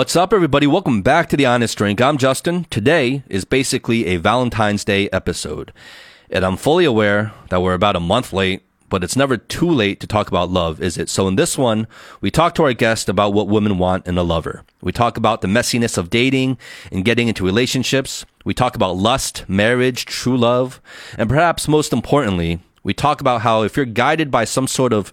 What's up, everybody? Welcome back to The Honest Drink. I'm Justin. Today is basically a Valentine's Day episode. And I'm fully aware that we're about a month late, but it's never too late to talk about love, is it? So in this one, we talk to our guest about what women want in a lover. We talk about the messiness of dating and getting into relationships. We talk about lust, marriage, true love. And perhaps most importantly, we talk about how if you're guided by some sort of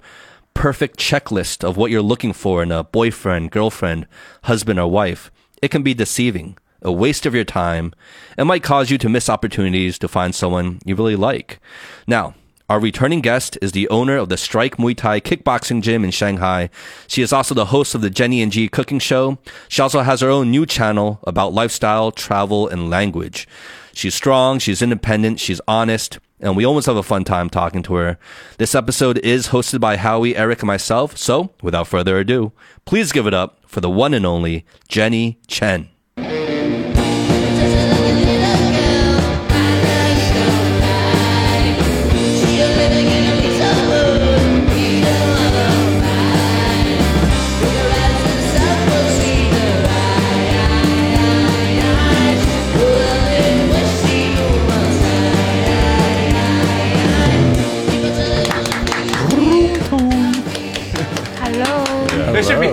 perfect checklist of what you're looking for in a boyfriend, girlfriend, husband, or wife, it can be deceiving, a waste of your time, and might cause you to miss opportunities to find someone you really like. Now, our returning guest is the owner of the Strike Muay Thai kickboxing gym in Shanghai. She is also the host of the Jenny and G cooking show. She also has her own new channel about lifestyle, travel, and language. She's strong, she's independent, she's honest, and we almost have a fun time talking to her. This episode is hosted by Howie, Eric, and myself. So, without further ado, please give it up for the one and only Jenny Chen.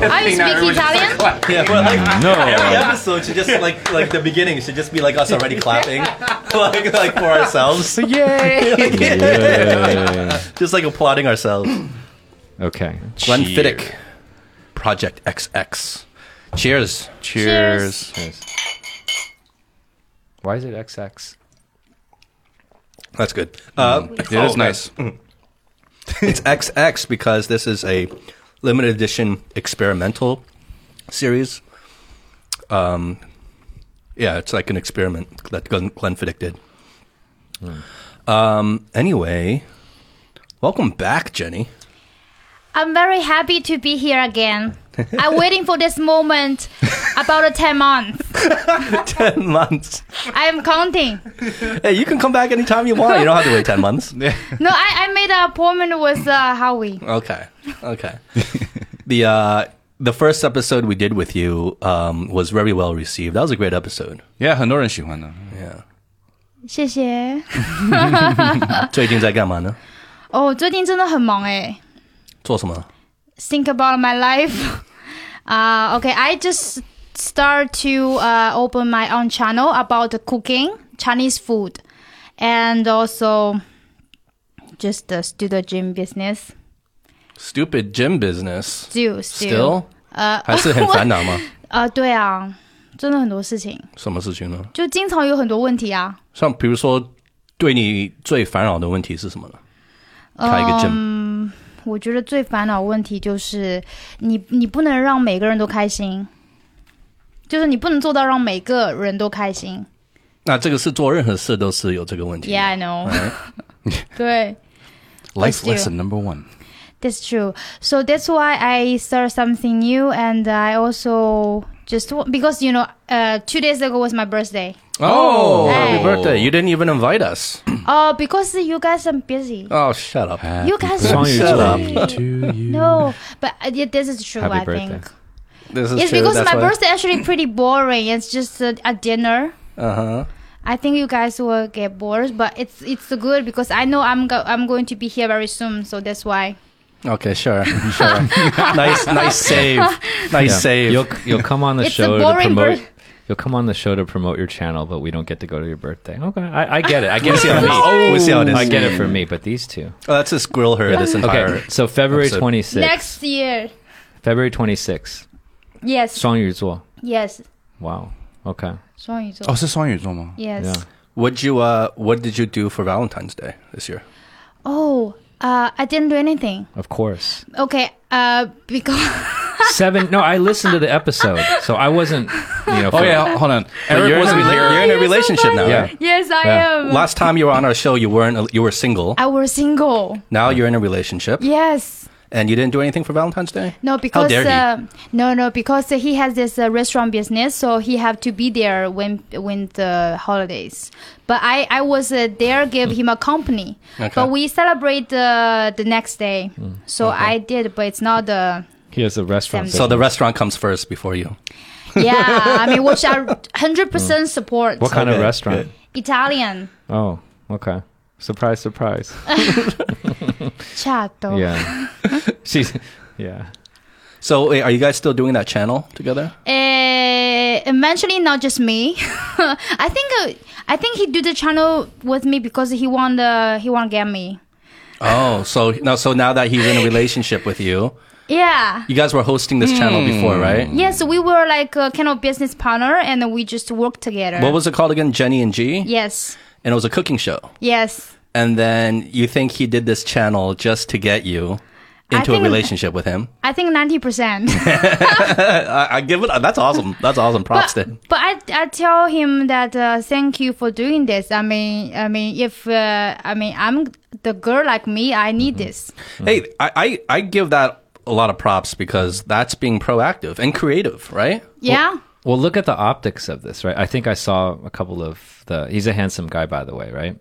There should be a Are you thing speak Italian? Yeah, but like No. every episode should just like like the beginning should just be like us already clapping, like like for ourselves, Yay! yeah. just like applauding ourselves. okay. Glenn Cheers. Fiddick, Project XX. Cheers. Cheers. Cheers. Why is it XX? That's good. Uh, It is nice. It's XX because this is a limited edition experimental series. Um, yeah, it's like an experiment that Glenn, Glenfiddich did. Um, anyway, welcome back, Jenny. I'm very happy to be here again. I'm waiting for this moment about 10 months. Ten months. I am counting. Hey, you can come back anytime you want. You don't have to wait ten months. No, I, I made an appointment with uh, Howie. Okay. Okay. the uh, the first episode we did with you um, was very well received. That was a great episode. Yeah，很多人喜欢的。 Yeah. 谢谢。最近在干嘛呢？哦，最近真的很忙哎。做什么？ Think about my life. Uh, okay, I just start to uh, open my own channel about cooking Chinese food, and also just uh, do the gym business. Stupid gym business. Still, still. Still? 呃，还是很烦恼吗？啊，对啊，真的很多事情，什么事情呢？就经常有很多问题啊。像比如说，对你最烦恼的问题是什么呢？开一个 gym，、嗯， 我觉得最烦恼问题就是你你不能让每个人都开心，就是你不能做到让每个人都开心。那这个是做任何事都是有这个问题。Yeah, I know. 对 Life lesson number one。That's true. So that's why I start something new, and I also just because you know, uh, two days ago was my birthday. Oh, oh, happy Hey. birthday. You didn't even invite us. Uh, because you guys are busy. Oh, shut up. You guys are birthday Shut up. No, but uh, yeah, this is true. Happy I birthday. think This is it's true. because that's my why- birthday actually pretty boring. It's just a, a dinner. Uh-huh. I think you guys will get bored, but it's it's good because I know I'm go- I'm going to be here very soon, so that's why. Okay, sure. Sure. nice nice save. Nice save. You'll, you'll come on the It's a show to boring promote birth- You'll come on the show to promote your channel, but we don't get to go to your birthday. Okay, I, I get it. I get it see for how me. it is. We'll see how it is. I get it for me, but these two. Oh, let's just grill her this entire. Okay, so February episode. twenty sixth. Next year, February twenty sixth. yes, 双鱼座. yes, Wow. Okay. 双鱼座哦，是双鱼座吗？ yes. Yeah. What you uh? What did you do for Valentine's Day this year? Oh, uh, I didn't do anything. Of course. Okay, uh, because Seven. No, I listened to the episode, so I wasn't. You know. Oh for- yeah, hold on. Eric you're, in a, wasn't rela- here. you're in a You're so relationship now. funny. Yeah. yes, I Yeah. am. Last time you were on our show, you weren't. You were single. I was single. Now you're in a relationship, Yes. and you didn't do anything for Valentine's Day. No, because dare he? uh, no, no, because he has this uh, restaurant business, so he have to be there when when the holidays. But I I was uh, there, give him a company. Okay. But we celebrate uh, the next day, so I did, but it's not the He has a restaurant. So the restaurant comes first before you. Yeah, I mean, which I 100% support. What kind of restaurant? good. Italian. Oh, okay. Surprise, surprise. Chato. Yeah. She's yeah. So, wait, are you guys still doing that channel together? Uh, eventually, not just me. I think uh, I think he do the channel with me because he want uh, he want get me. Oh, so now, so now that he's in a relationship with you, Yeah. you guys were hosting this channel before, right? Yes, we were like a kind of business partner, and we just worked together. What was it called again? Jenny and G? yes. And it was a cooking show. Yes. And then you think he did this channel just to get you I into a relationship with him? I think ninety percent. I, I give it. That's awesome. That's awesome. Props to him. But I, I tell him that uh, thank you for doing this. I mean, I mean, if uh, I mean I'm the girl like me, I need this. Hey, I, I I give that a lot of props because that's being proactive and creative, right? Yeah. Well, look at the optics of this, right? I think I saw a couple of the. He's a handsome guy, by the way, right?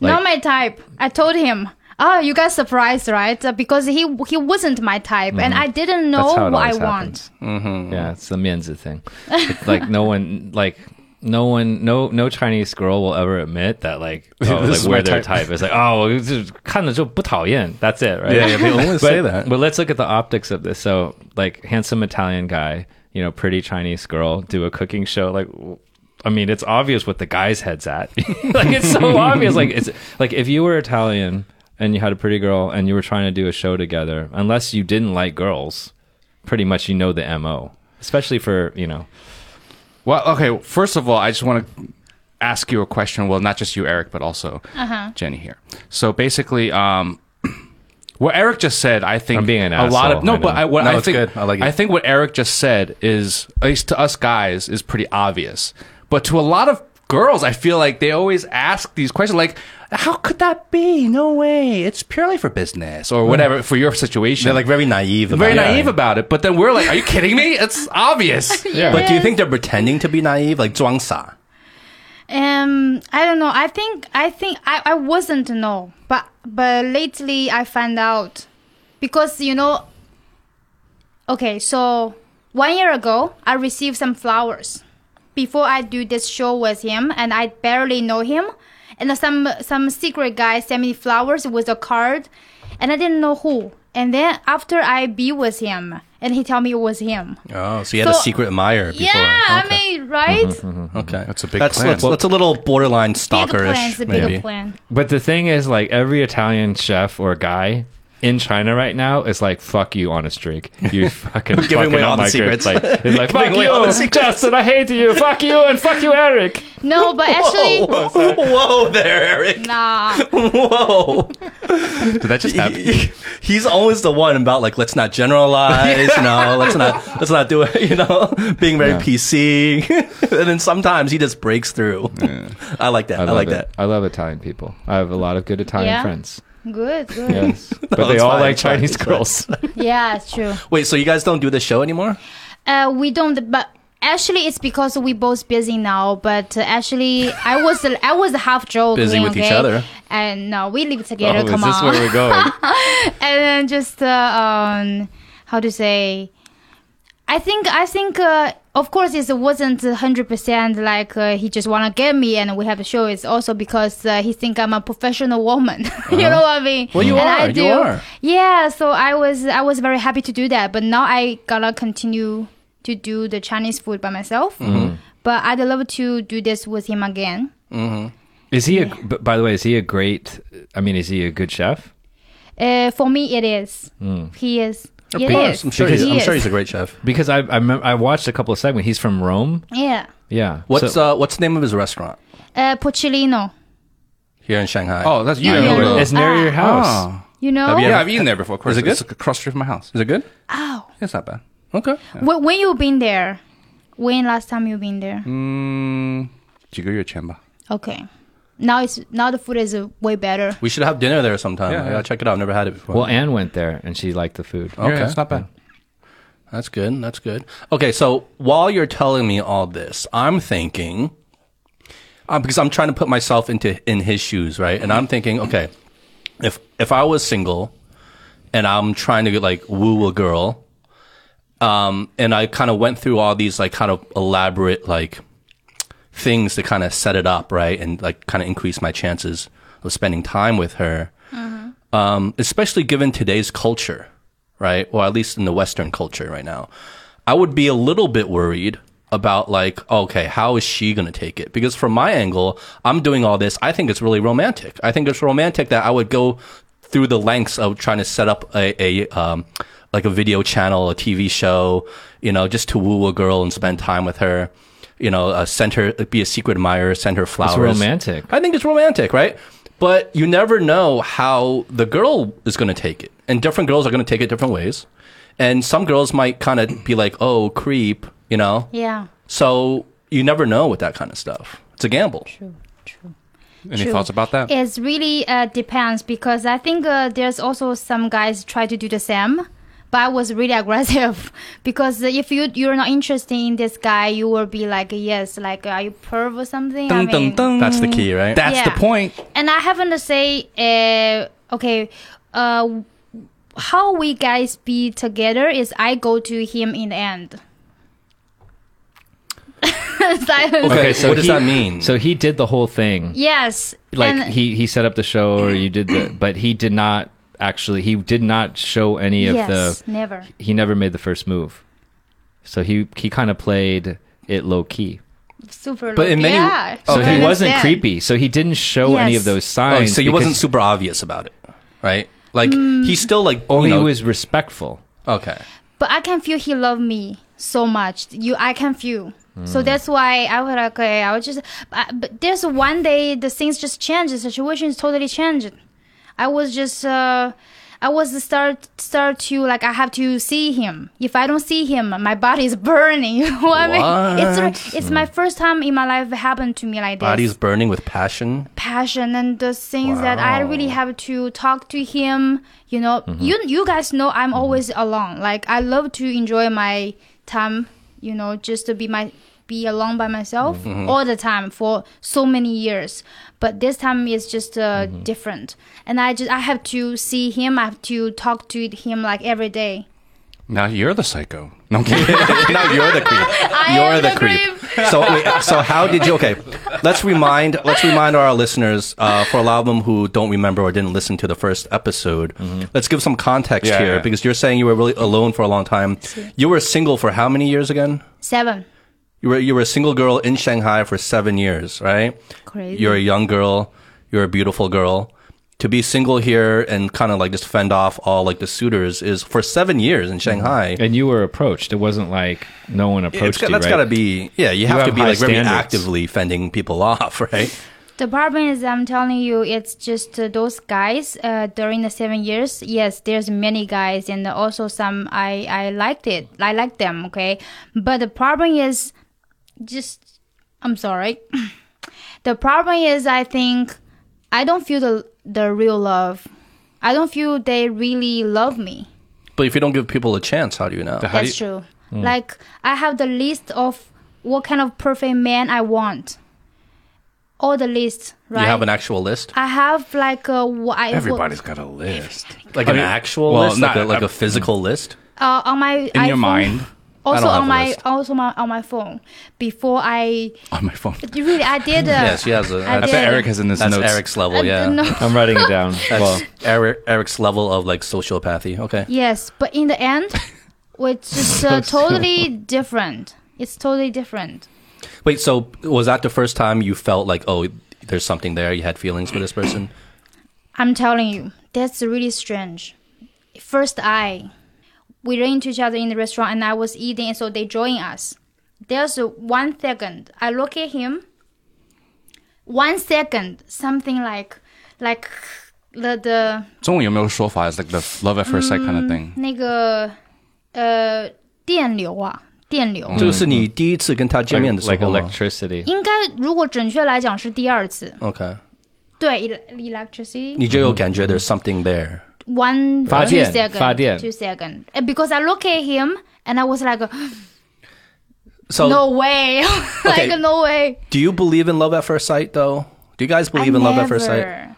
Not my type. I told him. Oh, you guys surprised, right? Uh, because he he wasn't my type, and I didn't know That's how it what I always want. happens. Mm-hmm. Yeah, it's the mianzi thing. It's like no one, like no one, no no Chinese girl will ever admit that like oh, This like is we're my their type. type. It's like oh, 就是看着就不讨厌. That's it, right? Yeah, yeah, they always but, say that. But let's look at the optics of this. So like handsome Italian guy, you know, pretty Chinese girl do a cooking show. Like, w- I mean, it's obvious what the guy's head's at. like it's so obvious. Like it's like if you were Italian and you had a pretty girl and you were trying to do a show together, unless you didn't like girls, pretty much you know the mo. Especially for you know, well, okay. First of all, I just want to ask you a question. Well, not just you, Eric, but also Uh-huh. Jenny here. So basically, um, what Eric just said, I think I'm being an a lot of asshole, no, I but know. I, what No, I it's think good. I like it. I think what Eric just said is at least to us guys is pretty obvious, but to a lot of girls, I feel like they always ask these questions like. How could that be? No way. It's purely for business or whatever for your situation. They're like very naive. About very it. naive about it. But then we're like, are you kidding me? It's obvious. yeah. But do you think they're pretending to be naive, like 装傻? Um, I don't know. I think I think I, I wasn't no, but but lately I found out because you know. Okay, so one year ago I received some flowers before I do this show with him, and I barely know him, and some some secret guy sent me flowers with a card, and I didn't know who. And then after I be with him, and he tell me it was him. Oh, so you had a secret admirer before. Yeah, okay. I mean, right? Mm-hmm, mm-hmm, mm-hmm. okay. That's a big that's, plan. That's, that's a little borderline Big plan, stalkerish, it's a bigger maybe. plan. But the thing is, like every Italian chef or guy in China right now is like, "Fuck you" on a streak. You fucking Giving fucking away up all the my secrets. grades. Like, it's like, "Fuck Giving away all the you. Justin. I hate you. Fuck you and fuck you, Eric." No, but actually, Whoa, whoa there, Eric. nah. Whoa. Did that just happen? He- he's always the one about like let's not generalize, you know, let's not let's not do it, you know, being very Yeah. PC. and then sometimes he just breaks through. I like that. I, love like it. that. I love Italian people. I have a lot of good Italian Yeah? friends. Good, good. Yes, but they it's all fine, like it's fine, Chinese it's fine. girls. Yeah, it's true. Wait, so you guys don't do the show anymore? Uh, we don't, but actually, it's because we both busy now. But uh, actually, I was I was half joking. Busy with each okay? other. And no, we live together. oh, come is this on. where we're going? and then just uh, um, how to say? I think I think uh, of course it wasn't hundred percent like uh, he just wanna get me and we have a show. It's also because uh, he think I'm a professional woman. you know what I mean? Well, you And are, I you are. Yeah. So I was I was very happy to do that. But now I gotta continue to do the Chinese food by myself. Mm-hmm. But I'd love to do this with him again. Is he? A, b- by the way, is he a great? I mean, is he a good chef? Uh, for me, it is. He is. Of course. I'm sure, he's, I'm sure he's a great chef. Because I I, remember, I watched a couple of segments. He's from Rome. Yeah. Yeah. What's uh, what's the name of his restaurant Uh, Pochilino. here in Shanghai? Oh, that's you. Know. It's near your ah. house. Oh. You know? Have you Yeah, I've eaten there before. Of course, it good? It's across the street from my house. Is it good? Oh. It's not bad. Okay. Wh- when you been there? When last time you been there? Mm, Chamba. Okay. Now it's now the food is uh, way better. We should have dinner there sometime. Yeah, I yeah. gotta check it out. I've never had it before. Well, Anne went there and she liked the food. Okay. Yeah, it's not bad. That's good. That's good. Okay, so while you're telling me all this, I'm thinking, uh, because I'm trying to put myself into in his shoes, right? And I'm thinking, okay, if if I was single and I'm trying to get like woo a girl, Um, and I kind of went through all these like kind of elaborate like things to kind of set it up, right? And like kind of increase my chances of spending time with her. Um, especially given today's culture, right? Or at least in the Western culture right now. I would be a little bit worried about like, okay, how is she going to take it? Because from my angle, I'm doing all this. I think it's really romantic. I think it's romantic that I would go through the lengths of trying to set up a, a um, like a video channel, a TV show, you know, just to woo a girl and spend time with her. You know, uh, send her, be a secret admirer, send her flowers. It's romantic. I think it's romantic, right? But you never know how the girl is going to take it. And different girls are going to take it different ways. And some girls might kind of be like, oh, creep, you know? Yeah. So you never know with that kind of stuff. It's a gamble. True. True. Any True. thoughts about that? It really uh, depends because I think uh, there's also some guys try to do the same. But I was really aggressive because if you you're not interested in this guy, you will be like, yes, like are you perv or something? I mean, That's the key, right? That's the point. and I happen to say, uh, okay, uh, how we guys be together is I go to him in the end. Okay, so what does he- that mean? So he did the whole thing. Yes. Like and he he set up the show, or you did the, but he did not actually. He did not show any of yes, the. never. He never made the first move. So he he kind of played it low key. Super. But low- in many- yeah, So I he wasn't creepy. So he didn't show any of those Oh, signs. so he wasn't super obvious about it, right? Like Mm. he's still like, Oh, he know- was respectful. okay. But I can feel he loved me so much. You, I can feel. So that's why I was like, okay, I was just. But, but there's one day the things just changed. The situation is totally changed. I was just. Uh, I was start start to like I have to see him. If I don't see him, my body is burning. You know what I mean? It's it's my first time in my life it happened to me like this. Body's burning with passion. passion and the things that I really have to talk to him. You know, you you guys know I'm always alone. Like I love to enjoy my time. You know, just to be my be alone by myself all the time for so many years. But this time it's just uh, different, and I just I have to see him. I have to talk to him like every day. Now you're the psycho. No, now you're the creep. I you're the, the creep. creep. so so how did you? Okay, let's remind let's remind our listeners uh, for a lot of them who don't remember or didn't listen to the first episode. Let's give some context Yeah, here yeah. because you're saying you were really alone for a long time. You were single for how many years again? Seven. You were you were a single girl in Shanghai for seven years, right? Crazy. You're a young girl. You're a beautiful girl. To be single here and kind of like just fend off all like the suitors is for seven years in Shanghai. And you were approached. It wasn't like no one approached got, you. that's right? got to be yeah. You have, have to be high like very actively fending people off, right? The problem is, I'm telling you, it's just uh, those guys uh, during the seven years. Yes, there's many guys, and also some I I liked it. I like them. Okay, but the problem is, just I'm sorry. the problem is, I think I don't feel the the real love. I don't feel they really love me. But if you don't give people a chance, how do you know? How That's you- true. Like I have the list of what kind of perfect man I want. All the list, right? You have an actual list, I have like a wh- I- Everybody's got a list. like I an mean, actual well, list, like, a, like a physical list. uh, on my In iPhone, your mind, Also on my also my on my phone. Before I on my phone. really I did. Uh, Yes, she has a- I I did. bet Eric has in this. That's notes. Eric's level, Uh, yeah. no. I'm writing it down. That's well, Eric, Eric's level of like sociopathy. Okay. Yes, but in the end, which is uh, totally different. It's totally different. Wait, so was that the first time you felt like, oh, there's something there? You had feelings for this person? I'm telling you, that's really strange. First eye, we ran into each other in the restaurant and I was eating, and so they joined us. There's a one second, I look at him. One second, something like, like the the 中文有没有说法？It's like the love at first sight kind of thing. 那个呃电流啊，电流。这个是你第一次跟他见面的 like, 时 like 候吗 electricity. 应该如果准确来讲是第二次， ？OK，对，ele- electricity 你就有感觉 there's something there。 one 发 two 电 second 发电 two second And because I look at him and I was like So, no way Okay. like no way do you believe in love at first sight, though? Do you guys believe I in love at first sight? never-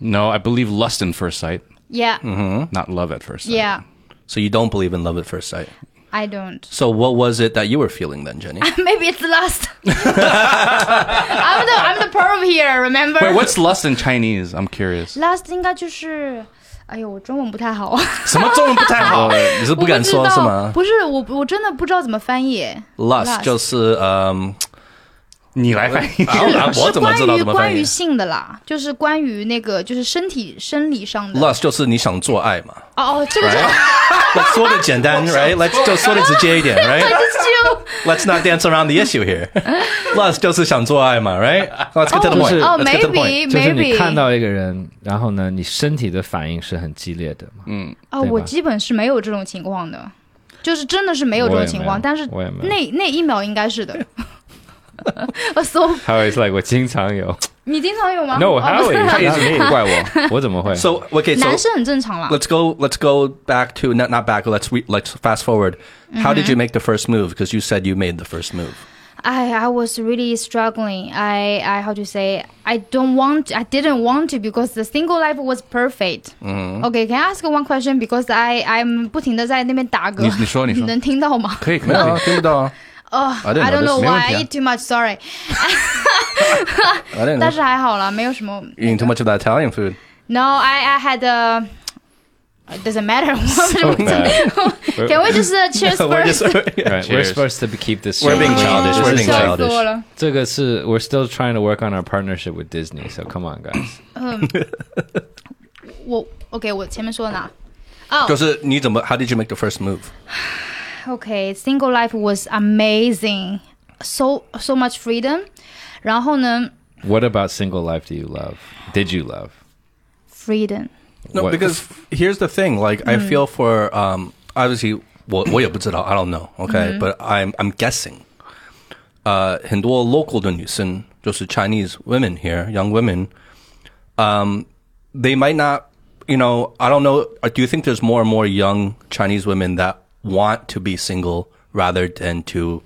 No, I believe lust in first sight, yeah Mm-hmm. not love at first sight. yeah So you don't believe in love at first sight? I don't. So what was it that you were feeling then, Jenny? Maybe it's lust. I'm the I'm the perv here. Remember? Wait, what's lust in Chinese? I'm curious. lust 应该就是， 哎呦，我中文不太好，什么中文不太好？你是不敢说是吗不是，我我真的不知道怎么翻译。？Lust 就是嗯，你来翻译。我怎么知道关于怎么翻译关于性的啦，就是关于那个就是身体生理上的。？Lust 就是你想做爱嘛哦哦，这个是？Let's 说的简单，right？Let's 就说的直接一点，right？Let's not dance around the issue here. Lust 就是想做爱嘛，right？Let's get to the 哦你 maybe 看到一个人，然后呢，你身体的反应是很激烈的嘛。嗯，哦，我基本是没有这种情况的，就是真的是没有这种情况，但是那那一秒应该是的。我 so 还有 is like 我经常有你经常有吗 No，哦还有他一直不怪我。我怎么会 So okay, so 男生很正常啦。 let's go. Let's go back to not not back. Let's re, let's fast forward. How did you make the first move? Because you said you made the first move. I I was really struggling. I I how to say I don't want I didn't want to because the single life was perfect. Okay, can I ask one question? Because I I'm 不停的在那边打嗝。你你说你说能听到吗？可以可以没有啊，听不到啊。 哦、 I didn't I don't know know this. why 没问题 I 啊 eat too much. Sorry. I didn't 但 know. 是还好啦，没有什么。 Eating too much of that Italian food. No, I I had a. It doesn't matter. bad. Can we just uh, cheers We're first? just Right, we're Cheers. supposed to keep this. We're being straight. childish. We're being 笑 childish. 死我了。这个是 we're still trying to work on our partnership with Disney. So come on, guys. 我 OK，我前面说哪？哦、就是你怎么 How did you make the first move? Okay, single life was amazing, so so much freedom. 然后呢 What about single life do you love? Did you love? freedom. No, What- because here's the thing. Like, I feel for um, obviously, 我我也不知道 I don't know. Okay, but I'm I'm guessing. 呃，很多 local 的女生，就是 Chinese women here, young women. Um, they might not. You know, I don't know. uh, Do you think there's more and more young Chinese women that want to be single rather than to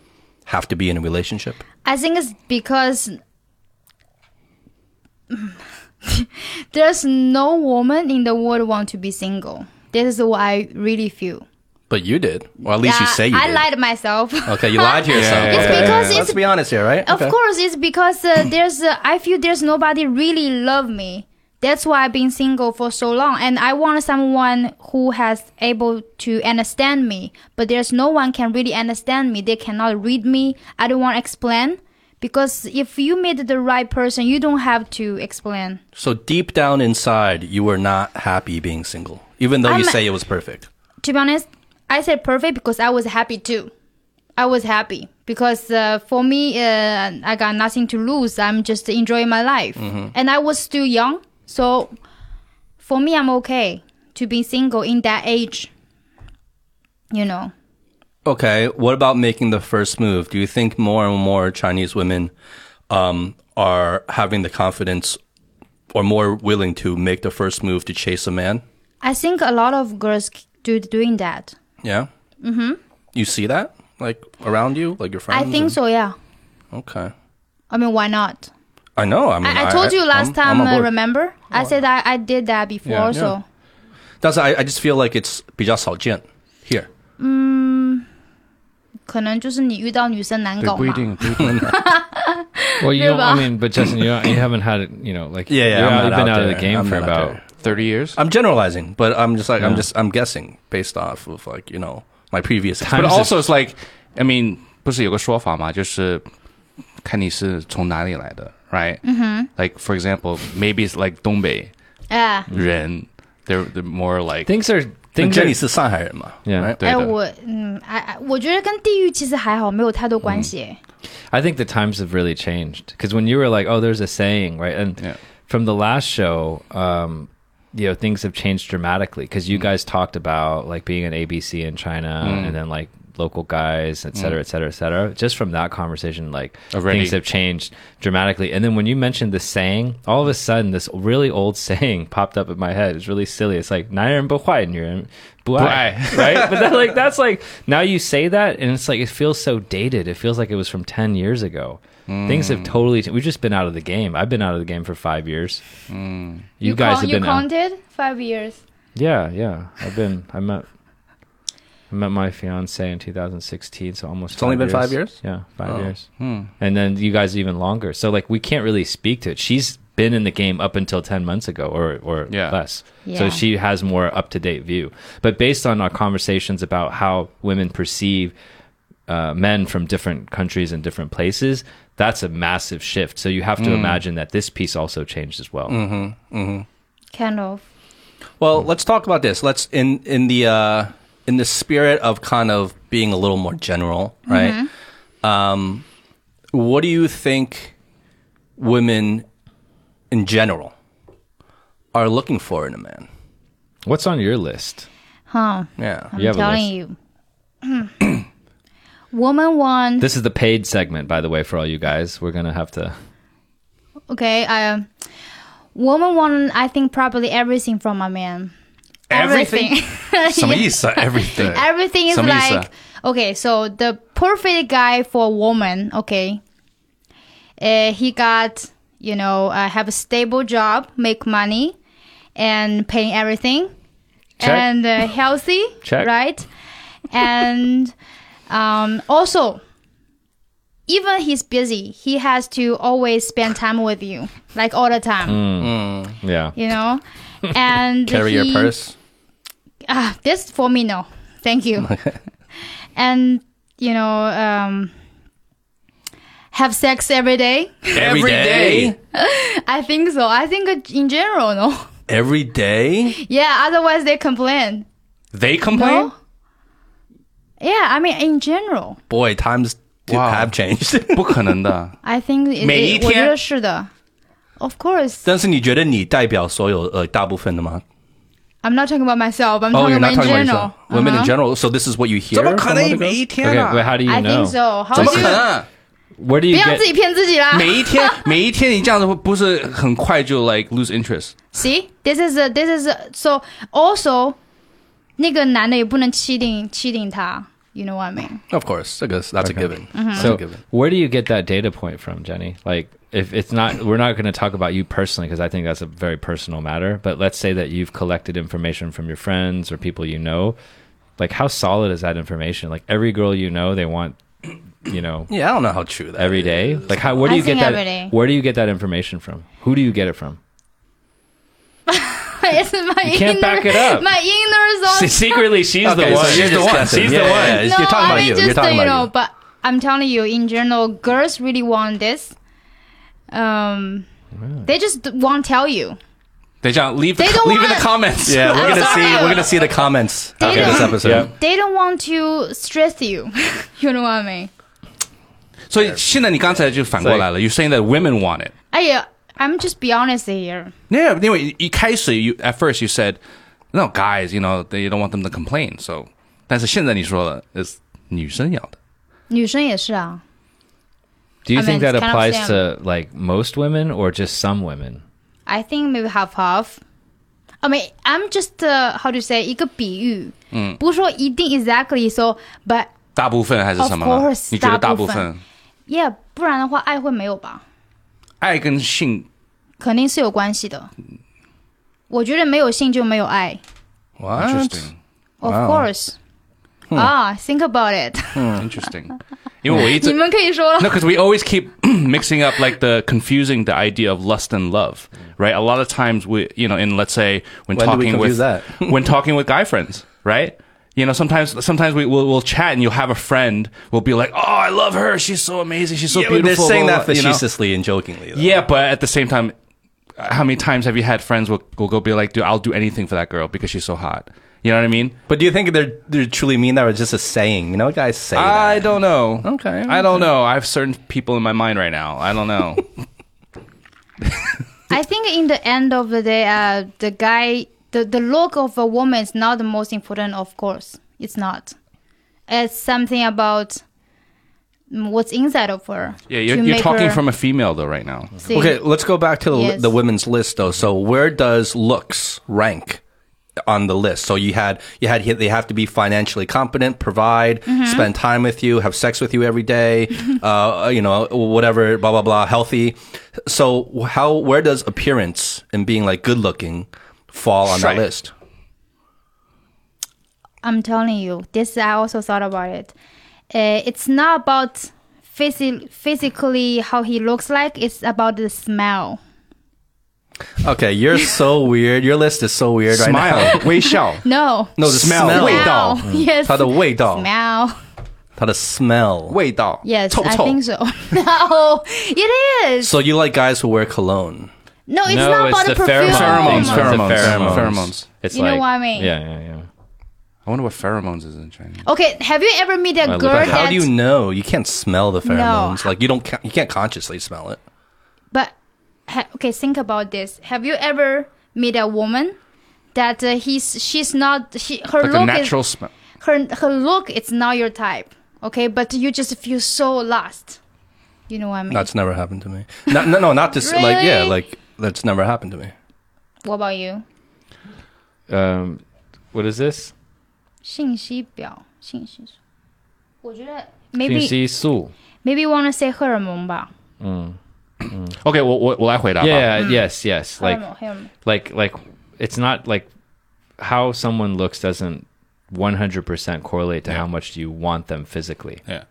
have to be in a relationship? I think it's because there's no woman in the world want to be single. This is what I really feel. But you did, or at least you say you I did. lied to myself. Okay, you lied to yourself. Yeah, yeah, It's because Let's be honest here, right? Of Okay. course, it's because uh, there's uh, I feel there's nobody really love me. That's why I've been single for so long, and I want someone who has able to understand me. But there's no one can really understand me. They cannot read me. I don't want to explain because if you meet the right person, you don't have to explain. So deep down inside, you were not happy being single, even though you I'm- say it was perfect. To be honest, I said perfect because I was happy too. I was happy because uh, for me, uh, I got nothing to lose. I'm just enjoying my life, and I was still young, so for me, I'm okay to be single in that age. You know, Okay, what about making the first move? Do you think more and more Chinese women um, are having the confidence or more willing to make the first move to chase a man? I think a lot of girls do doing that. Yeah. Mm-hmm. You see that like around you, like your friends? I think and- so. Yeah. Okay. I mean, why not? I know. I mean, I, I told you last I'm- I'm time. on uh, board. remember? I said I, I did that before. Yeah. so That's I, I just feel like it's 比较少见 here. 可能就是你遇到女生难对，搞嘛。不一定，不一定。 Well, you don't, I Riba. mean, but Justin, you don't, you haven't had it, you know, like Yeah, yeah, you're I'm out- not you've been out out of the there. game I'm for not out about there. Thirty years. I'm generalizing, but I'm just like I'm Yeah. just I'm guessing based off of like you know my previous Time- experience. But also, it's like, I mean，不是有个说法嘛，就是看你是从哪里来的 ，right？嗯 Like for example, maybe it's like 东北哎，人，they're they're more like things are 那 things Jenny are, 是上海人嘛 Yeah. right? 哎，对的我嗯，哎哎，我觉得跟地域其实还好，没有太多关系。哎 I think the times have really changed because when you were like, oh, there's a saying, right? And Yeah. from the last show, um, you know, things have changed dramatically because you guys talked about like being an ABC in China and then like local guys, et cetera, mm. et cetera, et cetera. Just from that conversation, like Already. things have changed dramatically. And then when you mentioned the saying, all of a sudden this really old saying popped up in my head. It's really silly. It's like "nairen buhai nairen buhai," right? But that, like that's like now you say that, and it's like it feels so dated. It feels like it was from ten years ago. Mm. Things have mm. totally. We've just been out of the game. I've been out of the game for five years. Mm. You, you, guys con- have been. You counted out- five years. Yeah, yeah. I've been. I'm at I met my fiance in 2016, so almost. It's only been five years? Yeah, five Oh. years. And then you guys even longer. So like we can't really speak to it. She's been in the game up until 10 months ago or or Yeah. less. Yeah. So she has more up to date view. But based on our conversations about how women perceive uh, men from different countries and different places, that's a massive shift. So you have to imagine that this piece also changed as well. Kind of. Well, let's talk about this. Let's in in the uh, in the spirit of kind of being a little more general, right? Um, what do you think women in general are looking for in a man? What's on your list? Huh. Yeah. I'm You have a telling you. Woman one. This is the paid segment, by the way, for all you guys. We're gonna have to. Okay. Um, woman one. I think probably everything from a man everything. everything. is everything. everything is like okay. So the perfect guy for a woman. Okay, uh, he got you know uh, have a stable job, make money, and paying everything, Check. and uh, healthy. Check. Right, and um, also even he's busy, he has to always spend time with you, like all the time. Mm, mm. yeah. You know? And carry he, your purse Ah, this for me, no. Thank you. and, you know, um, have sex every day. Every day. I think so. I think in general, no. Every day. Yeah, otherwise they complain. They complain. No? Yeah, I mean, in general. Boy, times do Wow. have changed. 不可能的。 I think it, 每一 it, 我觉天？得是的. Of course. 但是你觉得你代表所有呃大部分的吗？ I'm not talking about myself. I'm Oh, talking you're not about in talking about general. yourself. Women in Uh-huh. general. So this is what you hear. 怎么可 from 能 other 每 girls? 一天 Okay, 啊 wait, how do you I know? think so. How 怎么 do 可 you... 能？ Where do 不 you 要 get? 自己骗自己啦。每一天，每一天你这样子会不是很快就 like lose interest？ See, this is a, this is a, so also 那个男的也不能欺凌欺凌他 ，you know what I mean? Of course, I guess that's a given. Mm-hmm. That's a So given. where do you get that data point from, Jenny? Like, if it's not, we're not going to talk about you personally because I think that's a very personal matter. But let's say that you've collected information from your friends or people you know. Like, how solid is that information? Like, every girl you know, they want, you know, Yeah, I don't know how true that every is. day. Like, how? Where do I you get think that? every day. Where do you get that information from? Who do you get it from? it's my You can't inner, back it up. My inner Se- thoughts. Secretly, she's Okay, the so one. you're She's the one. discussing. She's Yeah, the yeah, one. yeah. no, You're talking I about mean you. just You're talking you about know, you. but I'm telling you, in general, girls really want this. Um, they just won't tell you. 等一下，leave the They don't leave in the want- comments。 Yeah, we're I'm gonna see. sorry. We're gonna see the comments They after this don't- episode. Yeah. They don't want to stress you. you know what I mean? 所以现在你刚才就反过来了，You're saying that women want it。 I, I'm just be honest here. Yeah，因为一开始 you at first you said no guys you know they don't want them to complain so，但是现在你说了 is 女生要的。女生也是啊。 Do you I think mean, that it's kind of applies same. to like most women or just some women? I think maybe half half. I mean, I'm just uh, how to say 一个比喻，嗯，不是说一定 exactly so, but 大部分还是什么 Of 呢 course，你觉得大部大部分分 yeah，不然的话爱会没有吧？ 爱跟性肯定是有关系的。我觉得没有性就没有爱 What? interesting of Wow. course. 啊、t h i n k about it 。 interesting，因为我一直你们可以说了。 No, because we always keep mixing up like the confusing the idea of lust and love, right? A lot of times we, you know, in let's say when, When do we talking confuse with that? when talking with guy friends, right? You know, sometimes sometimes we will we'll chat and you'll have a friend We'll be like, "Oh, I love her. She's so amazing. She's so Yeah, but beautiful." they're saying blah, that blah, you know? facetiously and jokingly. Though. Yeah, but at the same time, how many times have you had friends will, will go be like, "Dude, I'll do anything for that girl because she's so hot." You know what I mean? But do you think they're they truly mean that, or just a saying? You know, guys say I that. don't know. Okay, I don't know. I have certain people in my mind right now. I don't know. I think in the end of the day, uh, the guy, the, the look of a woman is not the most important, of course. It's not. It's something about what's inside of her. yeah, you're, you're talking her from a female though right now. see. Okay, let's go back to the, Yes. the women's list though. So where does looks rank on the list? So you had you had they have to be financially competent, provide, Mm-hmm. spend time with you, have sex with you every day, uh, you know, whatever, blah blah blah, healthy. So how where does appearance and being like good looking fall on that Right. list? I'm telling you, this I also thought about it. Uh, it's not about physi- physically how he looks like. It's about the smell. Okay, you're so weird. Your list is so weird right now. Smile, 微笑。 No. No, the Smell. smell. 味道。 Smell. Yes. 它的味道， Smell. 它的 smell. 味道。 Yes, 臭 I 臭 think so. No, it is. So you like guys who wear cologne? No, it's no, not it's about the the perfume. Pheromones, It's pheromones, pheromones. pheromones. It's You know what I mean? Yeah, yeah, yeah. I wonder what pheromones is in Chinese. Okay, have you ever met a girl at How do you know? You can't smell the pheromones. No. pheromones. Like you don't. You can't consciously smell it. But ha- okay, think about this. Have you ever met a woman that uh, he's she's not she her Like a look natural is smell. her her look it's not your type. Okay, but you just feel so lost. You know what I mean? That's never happened to me. No, no, no not this. Like yeah, like that's never happened to me. what about you? Um, what is this? 信息表，信息素。我觉得 maybe 信息素。 maybe you wanna say 荷尔蒙吧。 OK，我我我来回答吧。 Yeah, yes, yes. 荷尔 Like, 蒙，荷尔蒙。 like, like, it's not like how someone looks doesn't 100% correlate to Yeah. how much you want them physically. Yeah.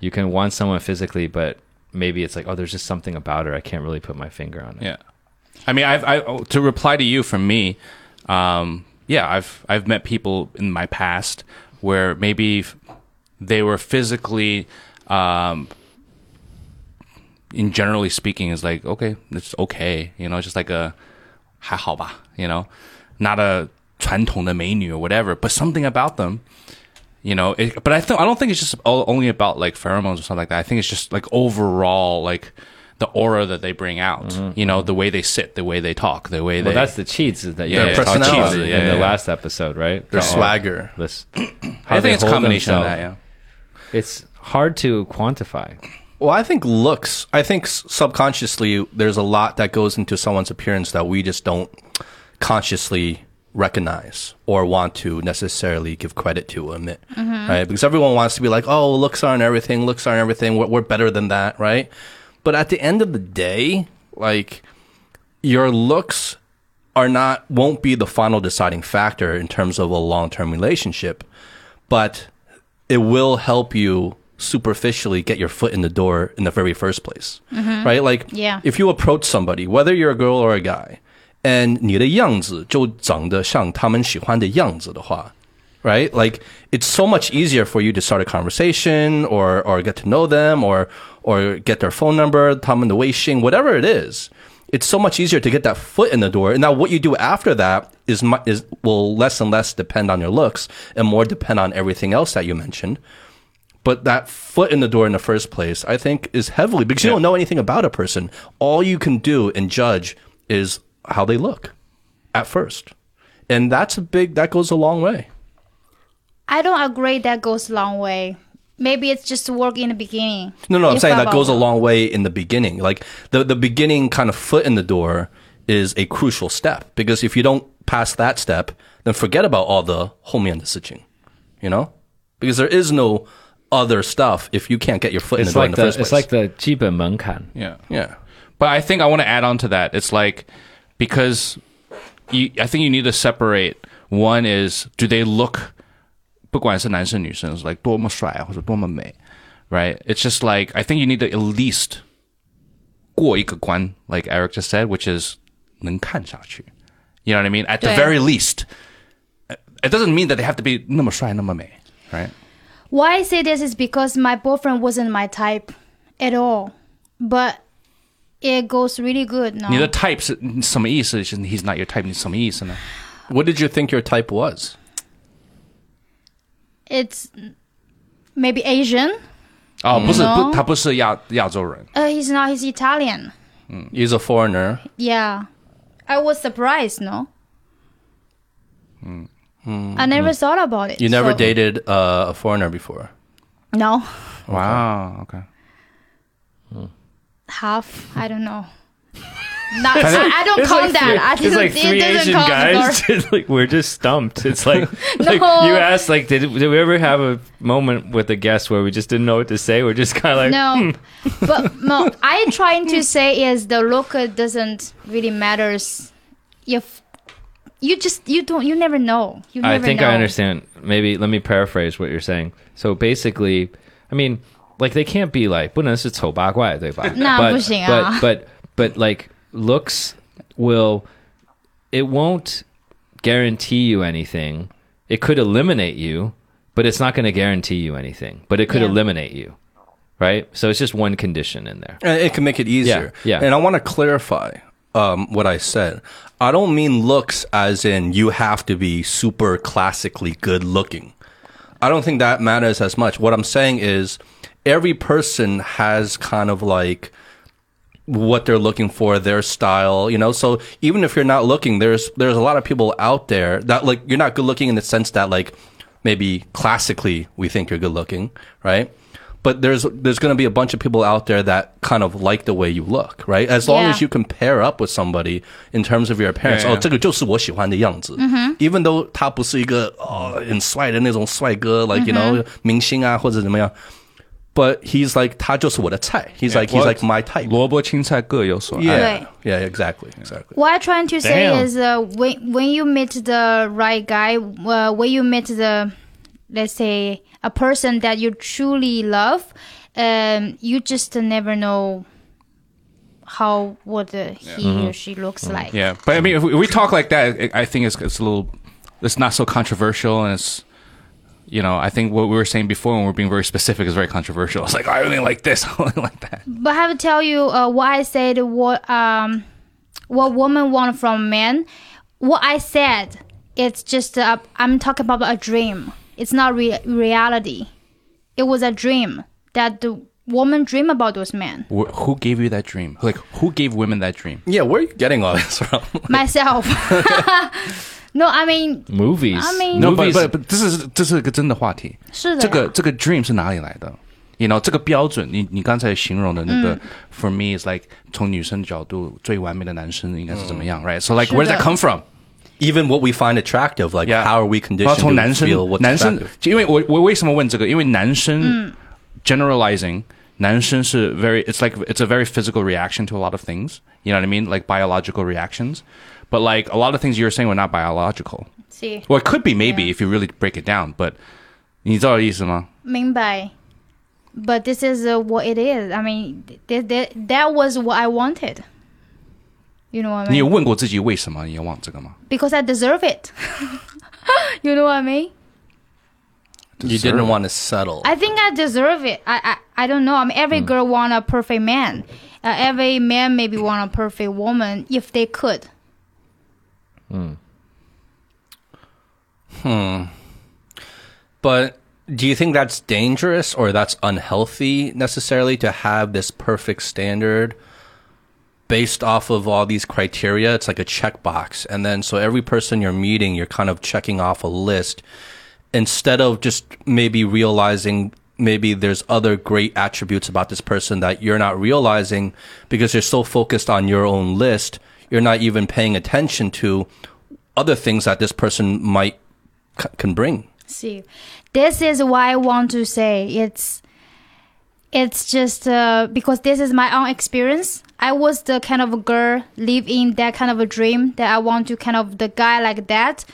You can want someone physically, but maybe it's like, oh, there's just something about her. I can't really put my finger on it. Yeah. I mean, I've I, to reply to you from me. Um, yeah, I've I've met people in my past where maybe f- they were physically, um, in generally speaking, is like okay, it's okay, you know, it's just like a 还好吧, you know, not a 传统的美女 or whatever, but something about them. You know, it, but I th- I don't think it's just all, only about like pheromones or something like that. I think it's just like overall like the aura that they bring out. Mm-hmm, you know, mm-hmm. the way they sit, the way they talk, the way Well, they. that's the cheats that Yeah, guys yeah, talked about personality, in yeah, the yeah. last episode, right? Their The- swagger. This, I think it's a combination of that. Yeah. It's hard to quantify. Well, I think looks. I think subconsciously there's a lot that goes into someone's appearance that we just don't consciously recognize or want to necessarily give credit to admit, mm-hmm. right? Because everyone wants to be like, "Oh, looks aren't everything. Looks aren't everything. We're, we're better than that," right? But at the end of the day, like your looks are not won't be the final deciding factor in terms of a long-term relationship, but it will help you superficially get your foot in the door in the very first place, right? Like, Yeah. if you approach somebody, whether you're a girl or a guy, and 你的样子就长得像他们喜欢的样子的话, right? Like, it's so much easier for you to start a conversation or, or get to know them or, or get their phone number, 他们的微信, whatever it is. It's so much easier to get that foot in the door. And now what you do after that is, mu- is will less and less depend on your looks and more depend on everything else that you mentioned. But that foot in the door in the first place, I think, is heavily because you don't know anything about a person. All you can do and judge is how they look at first. And that's a big, that goes a long way. I don't agree that goes a long way. Maybe it's just work in the beginning. No, no, I'm If saying I that goes a want- long way in the beginning. Like the, the beginning kind of foot in the door is a crucial step because if you don't pass that step, then forget about all the 后面的事情, you know? Because there is no other stuff if you can't get your foot in the It's door like in the, the, first place. it's like the 基本门槛. Yeah. yeah. But I think I want to add on to that. It's like because you, I think you need to separate. One is do they look, 不管是男生女生, is like 多么帅或者多么美, right? It's just like I think you need to at least 过一个关, like Eric just said, which is 能看下去. You know what I mean? At the 对。 very least, it doesn't mean that they have to be 那么帅那么美, right? Why I say this is because my boyfriend wasn't my type at all. But it goes really good now. 你的 type 是什么意思？是 he's not your type，你什么意思呢？ What did you think your type was? It's maybe Asian. 哦，不是 No 不，他不是亚亚洲人。 Uh, he's not. He's Italian. He's a foreigner. Yeah, I was surprised. No, I never thought about it. You never so- dated uh, a foreigner before. No, Wow. Okay. half. I don't know. Not, I, I don't It's count like that. three- I it's didn't, like three it doesn't Asian count guys. for- It's like we're just stumped. It's like, like No. you asked, like, did, did we ever have a moment with a guest where we just didn't know what to say? We're just kind of like, no, but no. I trying to say is the look doesn't really matters if you just you don't you never know. You I never think know. I understand. Maybe let me paraphrase what you're saying. So basically, I mean, like they can't be like 不能是丑八怪，对吧？那 but, 不行啊。 But but but like looks will it won't guarantee you anything. It could eliminate you, but it's not going to guarantee you anything. But it could Yeah. eliminate you, right? So it's just one condition in there. And it can make it easier. yeah. And I want to clarify um, what I said. I don't mean looks as in you have to be super classically good looking. I don't think that matters as much. What I'm saying is every person has kind of like what they're looking for, their style, you know. So even if you're not looking, there's there's a lot of people out there that like you're not good looking in the sense that like maybe classically we think you're good looking, right? But there's there's going to be a bunch of people out there that kind of like the way you look, right? As long Yeah. as you can pair up with somebody in terms of your appearance. Yeah, yeah. 哦，这个就是我喜欢的样子。Even though 他不是一个哦很帅的那种帅哥，like you know 明星啊或者怎么样。 But he's like 他就是我的菜。He's like he's What? like my type. 萝卜青菜各有所爱。 Yeah, yeah, exactly, exactly. What I'm trying to say Damn. is, uh, when when you meet the right guy, uh, when you meet the, let's say, a person that you truly love, um, you just never know how what uh, he or she looks like. Yeah, but I mean, if we, if we talk like that, it, I think it's it's a little, it's not so controversial, and it's, you know, I think what we were saying before when we're being very specific is very controversial. It's like I only like this, I only like that. But I have to tell you, uh, what I said, what um, what women want from men. What I said, it's just uh, I'm talking about a dream. It's not re- reality. It was a dream that the woman dream about those men. Wh- Who gave you that dream? Like, who gave women that dream? Yeah, where are you getting all this from? Myself. no, I mean Movies. I mean- No, but movies. but but 这是这是个真的话题。是的呀这个这个 dream 是哪里来的？You know，这个标准，你你刚才形容的那个、f o r me is like 从女生角度最完美的男生应该是怎么样、r i g h t So like 是 where does 的 that come from？ Even what we find attractive, like Yeah. how are we 然后 conditioned 从 to 男生 feel what's 男生 attractive?，因为我我为什么问这个？因为男生、generalizing，男生是 very it's like it's a very physical reaction to a lot of things. You know what I mean? Like biological reactions. But like a lot of things you're saying were not biological. see Well, it could be maybe if you really break it down. But 你知道意思吗？明白 But this is uh, what it is. I mean, th- th- that was what I wanted. You know what I 你有 mean? 问过自己为什么你要忘这个吗？ Because I deserve it. you know what I mean? You didn't want to settle. I think I deserve it. I I, I don't know. I mean, every girl want a perfect man. Uh, every man maybe want a perfect woman if they could. Hmm. Hmm. But do you think that's dangerous or that's unhealthy necessarily to have this perfect standard based off of all these criteria? It's like a checkbox. And then so every person you're meeting, you're kind of checking off a list instead of just maybe realizing maybe there's other great attributes about this person that you're not realizing because you're so focused on your own list. You're not even paying attention to other things that this person might c- can bring. See, this is why I want to say it's it's just uh, because this is my own experience. I was the kind of a girl live in that kind of a dream that I want to kind of the guy like that.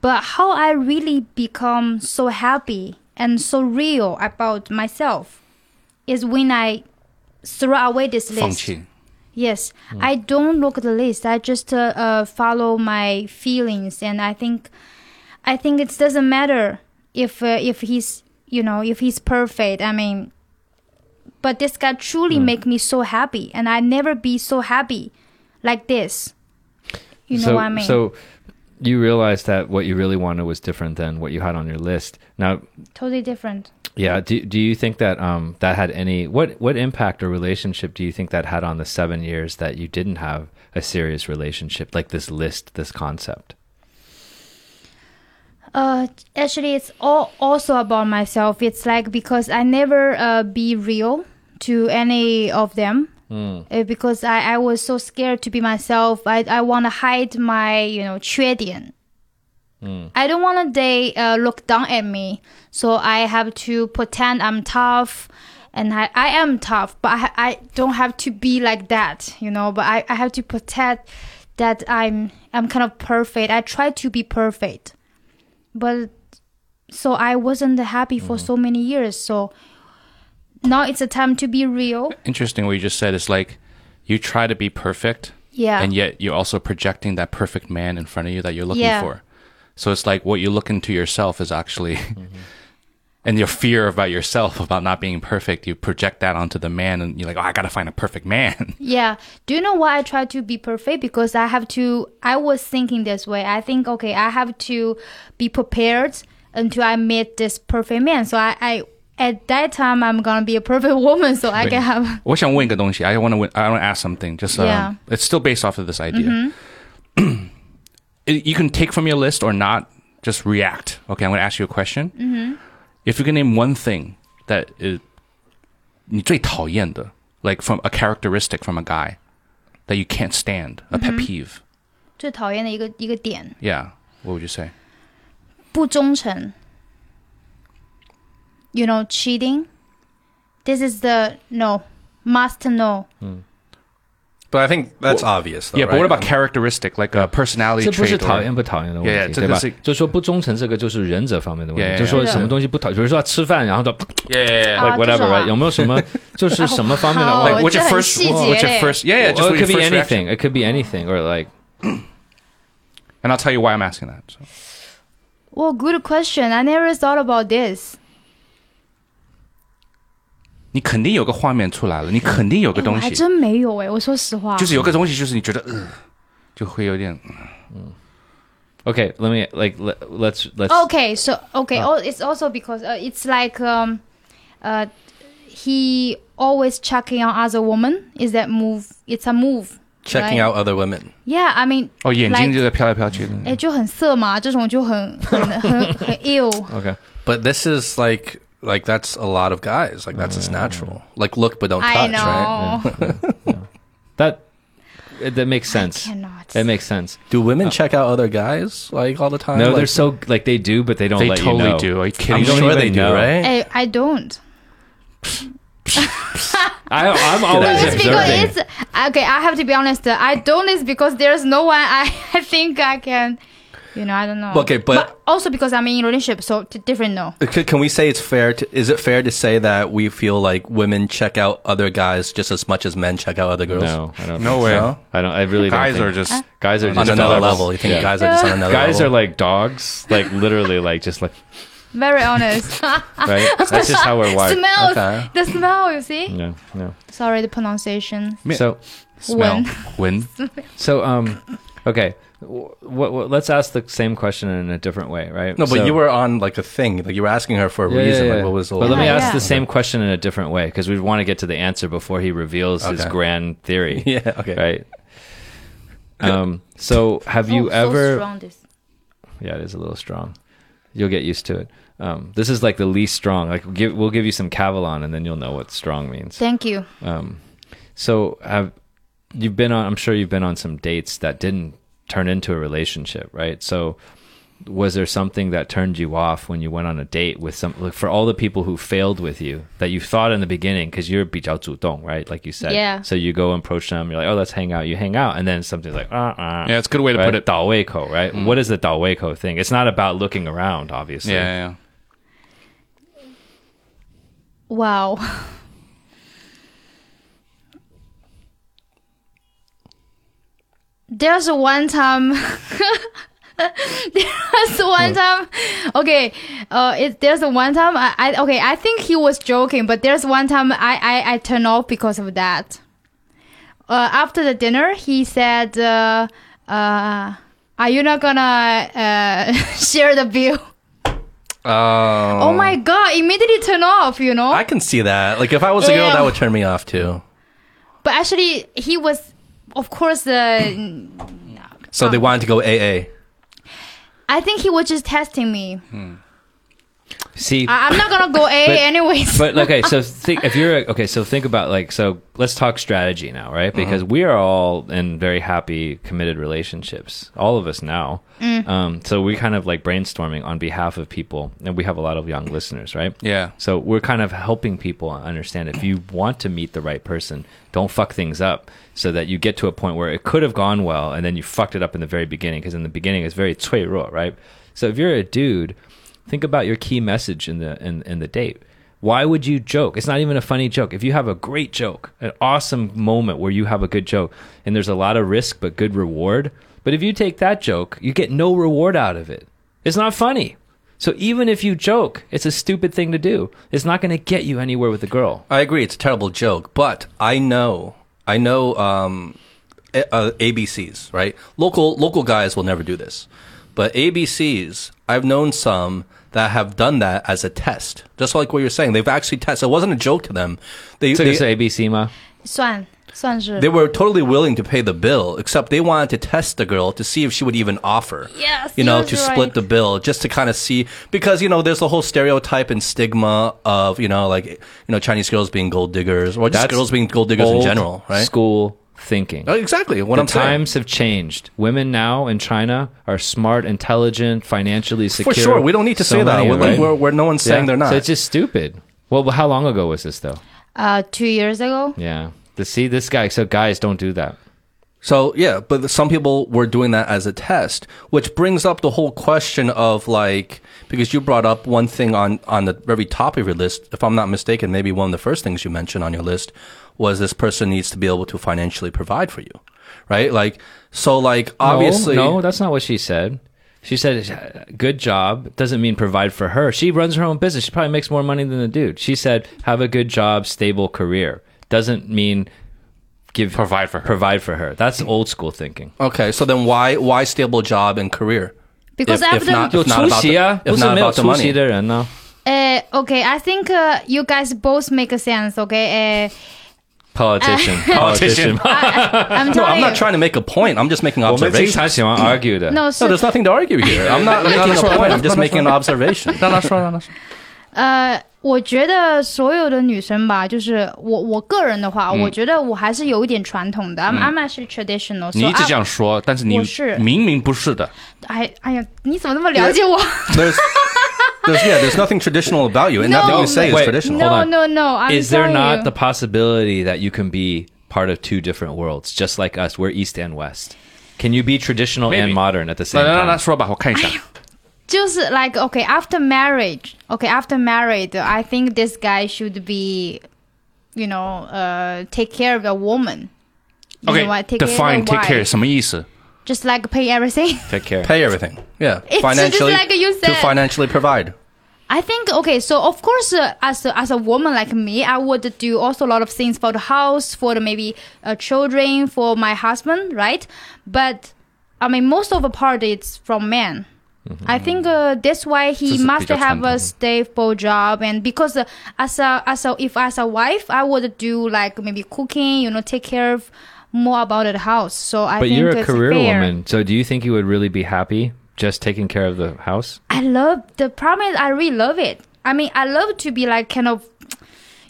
But how I really become so happy and so real about myself is when I throw away this list. 弃。Yes, I don't look at the list. I just uh, uh, follow my feelings, and I think, I think it doesn't matter if uh, if he's you know if he's perfect. I mean, but this guy truly make me so happy, and I never be so happy like this. You know so, what I mean? So you realized that what you really wanted was different than what you had on your list. Now, totally different. yeah, do do you think that um that had any what what impact or relationship do you think that had on the 7 years that you didn't have a serious relationship like this list, this concept? Uh, actually, it's all also about myself. It's like because I never uh, be real to any of them. Uh, because I, I was so scared to be myself. I, I want to hide my, you know, 缺点. I don't want they uh, look down at me. So I have to pretend I'm tough. And I, I am tough, but I, I don't have to be like that, you know. But I, I have to pretend that I'm I'm kind of perfect. I try to be perfect, but so I wasn't happy for so many years. So now it's a time to be real. Interesting what you just said It's like you try to be perfect Yeah. and yet you're also projecting that perfect man in front of you that you're looking Yeah. for. So it's like what you look into yourself is actually mm-hmm. and your fear about yourself about not being perfect, you project that onto the man and you're like, "Oh, I got to find a perfect man." Yeah. Do you know why I try to be perfect? Because I have to, I was thinking this way. I think, okay, I have to be prepared until I meet this perfect man. So I, I at that time, I'm going to be a perfect woman so I can have. 我想问一个东西 I want to I want to ask something. Just um, Yeah. it's still based off of this idea. It- you can take from your list or not. Just react. Okay, I'm going to ask you a question. If you can name one thing that is 你最讨厌的 like from a characteristic from a guy that you can't stand, a pet peeve. 最讨厌的一个一个点， Yeah, what would you say? 不忠诚。 You know, cheating. This is the no, must know. But I think that's obvious, though. yeah, but right? what about characteristic, like a personality 这不是 trait? or- 讨厌不讨厌的问 Yeah, yeah，题，对吧这个是？就是说不忠诚这个就是人者方面的问 Yeah, 题， yeah, 就是说 yeah. 什么东西不讨，比如说吃饭然后都 Yeah, yeah, yeah. Ah, like whatever 这种啊 right？有没有什么就是什么方面的好 Like what's your 这很 first? 细节 What's your 嘞 first? Yeah, yeah. Just Well, what it could your be first reaction. anything. It could be anything, or like And I'll tell you why I'm asking that. So. Well, good question. I never thought about this. 你肯定有个画面出来了，你肯定有个哎我东西，还真没有哎，我说实话。就是有个东西，就是你觉得，呃，就会有点， okay. Let me like let, let's let's Okay, so okay, oh, it's also because uh, it's like um, uh, he always checking on other woman. Is that move? It's a move. Checking right? out other women. Yeah, I mean, 哦，眼睛 like- 就在飘来飘去的。哎，就很色嘛，这种就很很很很 ill。 okay. But this is like like that's a lot of guys. Like that's just natural. Like look but don't I touch, right? know. That that makes sense. Cannot. That makes sense. Do women uh, check out other guys like all the time? No, like, they're so like they do, but they don't They let totally you know. do. Are you kidding I'm me? don't sure even they do, know. right? I I don't. I, I'm always It's because observing. it's okay. I have to be honest. I don't is because there's no one I, I think I can. You know, I don't know. Okay, but- also because I'm in a relationship, so t- different. No. Can we say it's fair? To, is it fair to say that we feel like women check out other guys just as much as men check out other girls? no, I don't. Know. No way. so. I don't. I really Guys don't. are think- just guys are just On another dogs. level, you think Yeah. guys are just on another Guys level? Guys are like dogs, like literally, like just like Very honest. right. That's just how we're wired. Smells. Okay. The smell. You see. No, no. Sorry, the pronunciation. So, smell, wind. so um, okay. What, what, let's ask the same question in a different way, right? no, but So- you were on like a thing. Like you were asking her for a Yeah, yeah, reason. yeah. Like what was the But let me ask yeah. the same question in a different way because we want to get to the answer before he reveals his grand theory. Yeah. Okay. Right. Um. So, have you oh, So ever? strong, this. Yeah, it is a little strong. You'll get used to it. Um, this is like the least strong. Like, give, we'll give you some Kavalan, and then you'll know what strong means. Thank you. Um, so have you've been on? I'm sure you've been on some dates that didn't turn into a relationship, right? So was there something that turned you off when you went on a date with some? Like for all the people who failed with you that you thought in the beginning, because you're 比较主动, right? Like you said. Yeah. So you go and approach them. You're like, oh, let's hang out. You hang out, and then something's like, uh, uh. Yeah, it's a good way to right? put it. 倒胃口, right? What is the 倒胃口 thing? It's not about looking around, obviously. Yeah, yeah, yeah. Wow. There's one time. there's one time. Okay, uh, it, there's a one time. I, I okay. I think he was joking, but there's one time I I, I turned off because of that. Uh, after the dinner, he said, uh, uh, "Are you not gonna uh, share the bill?" Um, Oh my god! Immediately turn off. You know. I can see that. Like if I was a girl, Yeah. that would turn me off too. But actually, he was, of course, uh, So they wanted to go AA. I think he was just testing me. See, I, I'm not gonna go A But- anyways. but okay, so think if you're okay, so think about like so let's talk strategy now, right? Because we are all in very happy, committed relationships, all of us now. Um, so we're kind of like brainstorming on behalf of people, and we have a lot of young listeners, right? Yeah. So we're kind of helping people understand if you want to meet the right person, don't fuck things up so that you get to a point where it could have gone well and then you fucked it up in the very beginning because in the beginning it's very 脆弱, right? So if you're a dude, think about your key message in the in, in the date. Why would you joke? It's not even a funny joke. If you have a great joke, an awesome moment where you have a good joke and there's a lot of risk but good reward, but if you take that joke, you get no reward out of it. It's not funny. So even if you joke, it's a stupid thing to do. It's not going to get you anywhere with the girl. I agree. It's a terrible joke, but I know, I know, um, A- uh, ABCs, right? Local local guys will never do this, but ABCs, I've known some that have done that as a test, just like what you're saying. They've actually tested. It wasn't a joke to them. They 这个 they, 是 A B C 吗？算算是 they were totally willing to pay the bill, except they wanted to test the girl to see if she would even offer. Yes, you know, you're to right. split the bill, just to kind of see because you know there's a whole stereotype and stigma of you know like you know Chinese girls being gold diggers or just That's girls being gold diggers in Old general, right? School thinking. Oh, exactly what the I'm saying. times have changed. Women now in China are smart, intelligent, financially secure. For sure, we don't need to So say that. many, We're, right? we're, we're no one's saying they're not. So it's just stupid. Well, how long ago was this though? uh two years ago. Yeah. To see this guy. So guys, don't do that. So yeah, but some people were doing that as a test, which brings up the whole question of like because you brought up one thing on on the very top of your list. If I'm not mistaken, maybe one of the first things you mentioned on your list was this person needs to be able to financially provide for you, right? Like so, like obviously, no, no, that's not what she said. She said, "Good job." Doesn't mean provide for her. She runs her own business. She probably makes more money than the dude. She said, "Have a good job, stable career." Doesn't mean give Provide for her. Provide for her. That's old school thinking. okay. So then why why stable job and career? Because If- if after not- 有 If not 出 about 息 the- 啊， if 不是 not 没有 about the 出息 money. 的人呢。 Uh, okay, I think uh, you guys both make a sense. Okay, uh, Politician, politician. I'm No, telling I'm you. not trying to make a point. I'm just making 我们经 observations. 常喜欢 argue 的。 No, No, so, there's nothing to argue here. I'm not making a point. I'm just making an observation. 让他说，让他说。呃， 我觉得所有的女生吧，就是我我个人的话，我觉得我还是有一点传统的。I'm I'm actually traditional. So 你一直 I- 这样说，但是你我是明明不是的。哎哎呀，你怎么那么了解我 There's, there's yeah, there's nothing traditional about you, and No, nothing you say wait, is traditional. no, on. no, no. I'm Is there telling not you. the possibility that you can be part of two different worlds, just like us? We're East and West. Can you be traditional Maybe. and modern at the 来 same 来让他 time? 说吧，我看一下。 就是 like okay after marriage okay after married I think this guy should be you know uh take care of the woman you OK， know what take define care of take the care wife 什么意思？ just like pay everything Take care. Pay everything. Yeah, It's just financially like you to said. financially provide. I think okay so of course uh, as a, as a woman like me I would do also a lot of things for the house for the maybe uh, children for my husband right but I mean most of the part it's from men Mm-hmm. I think uh, that's why he must have a stable job, and because uh, as a as a if as a wife, I would do like maybe cooking, you know, take care of more about the house. So I. But you're a career fair. woman, so do you think you would really be happy just taking care of the house? I love the problem is I really love it. I mean, I love to be like kind of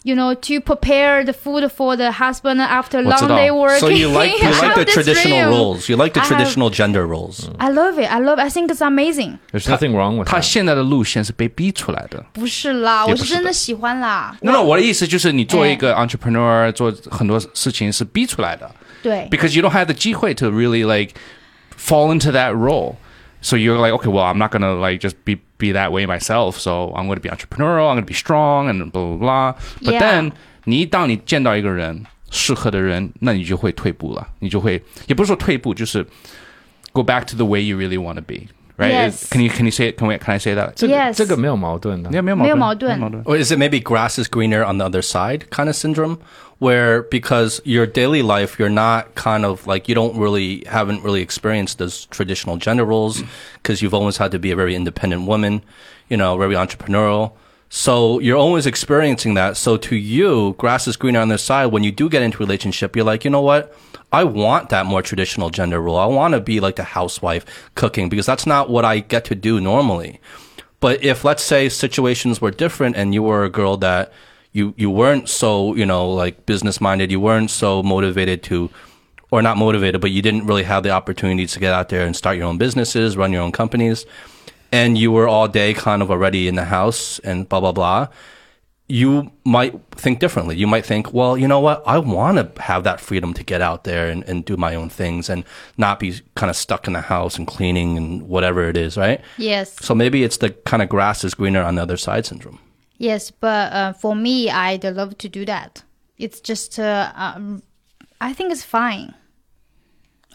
you know, to prepare the food for the husband after What's long it all? day work. So you like you I like have the this traditional dream. roles. You like the I have- traditional gender roles. I love it. I love. I think it's amazing. There's nothing wrong with 他 that. 现在的路线是被逼出来的。不是啦，也不是的我是真的喜欢啦。 no no，我的意思就是你作为一哎个 entrepreneur 做很多事情是逼出来的对， ，because you don't have the 机会 to really like fall into that role. So you're like, okay, well, I'm not gonna like just be be that way myself. So I'm gonna be entrepreneurial. I'm gonna be strong and blah blah blah. But Yeah. then 你一当你见到一个人适合的人，那你就会退步了。你就会也不是说退步，就是 go back to the way you really want to be. Right? Yes. Can you can you say it? Can we can I say that? 这个 Yes. 这个没有矛盾的。没有没有没有矛矛盾没有矛盾。 Or is it maybe grass is greener on the other side kind of syndrome? Where because your daily life, you're not kind of like, you don't really, haven't really experienced those traditional gender roles because you've always had to be a very independent woman, you know, very entrepreneurial. So you're always experiencing that. So to you, grass is greener on the side. When you do get into a relationship, you're like, you know what? I want that more traditional gender role. I want to be like the housewife cooking because that's not what I get to do normally. But if let's say situations were different and you were a girl that you you weren't so you know like business minded, you weren't so motivated to, or not motivated, but you didn't really have the opportunity to get out there and start your own businesses, run your own companies, and you were all day kind of already in the house and blah blah blah. You might think differently. You might think, well, you know what? I want to have that freedom to get out there and, and do my own things and not be kind of stuck in the house and cleaning and whatever it is, right? Yes. So maybe it's the kind of grass is greener on the other side syndrome. Yes, but uh, for me, I'd love to do that. It's just, uh, um, I think it's fine.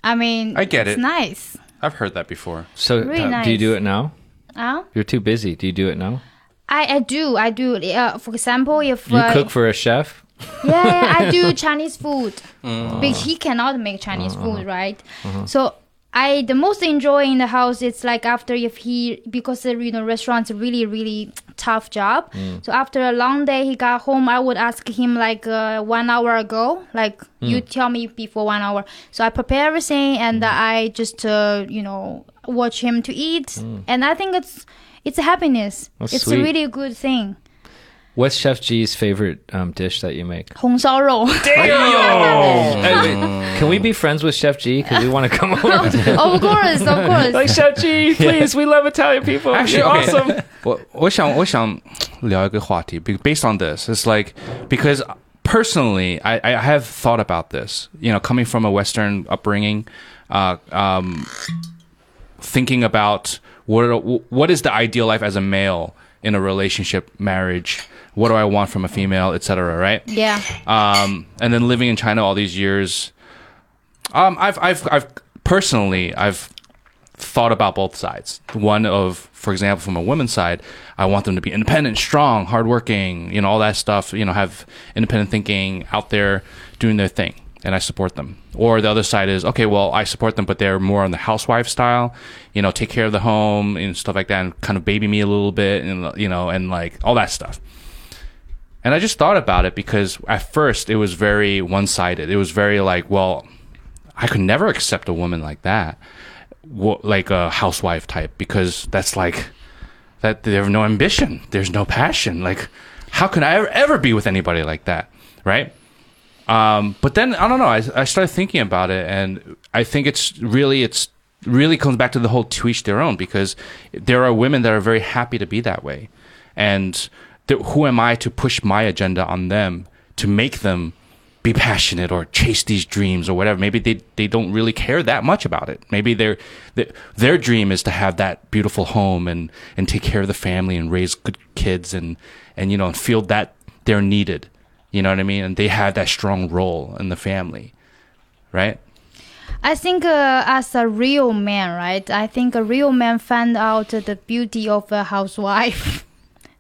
I mean, I get it's it. nice. I've heard that before. So Really uh, do you do it now? Huh? You're too busy. Do you do it now? I, I do, I do. Uh, for example, if You uh, cook for a chef? yeah, yeah, I do Chinese food. Mm. But he cannot make Chinese Uh-huh. food, right? So I the most enjoy in the house it's like after if he because the you know restaurant's really really tough job. Mm. So after a long day, he got home. I would ask him like uh, one hour ago, like Mm. you tell me before one hour. So I prepare everything and Mm. I just uh, you know watch him to eat, and I think it's it's a happiness. That's it's sweet. a really good thing. What's Chef G's favorite um, dish that you make? 红烧肉. Hey, wait, can we be friends with Chef G? Because we want to come over. of course, of course. Chef G, please, we love Italian people. Actually, okay. 我我想我想聊一个话题be- based on this. It's like because personally, I, I have thought about this. You know, coming from a Western upbringing, uh, um, thinking about what are- what is the ideal life as a male in a relationship, marriage. what do I want from a female, etc. Right? Yeah. um, and then living in China all these years, um, I've, I've, I've personally, I've thought about both sides. One of, for example, from a woman's side, I want them to be independent, strong, hardworking, you know, all that stuff. You know, have independent thinking, out there doing their thing, and I support them. Or the other side is, okay, well, I support them, but they're more on the housewife style. You know, take care of the home and stuff like that, and kind of baby me a little bit, and you know, and like all that stuff. And I just thought about it because at first it was very one sided. It was very like, well, I could never accept a woman like that, like a housewife type, because that's like, that they have no ambition. There's no passion. Like, how can I ever, be with anybody like that? Right? Um, but then I don't know. I, I started thinking about it, and I think it's really it's really comes back to the whole to each their own because there are women that are very happy to be that way, and who am I to push my agenda on them to make them be passionate or chase these dreams or whatever? Maybe they they don't really care that much about it. Maybe their their, dream is to have that beautiful home and and take care of the family and raise good kids and and you know and feel that they're needed. You know what I mean? And they have that strong role in the family, right? I think uh, as a real man, right? I think a real man find out the beauty of a housewife.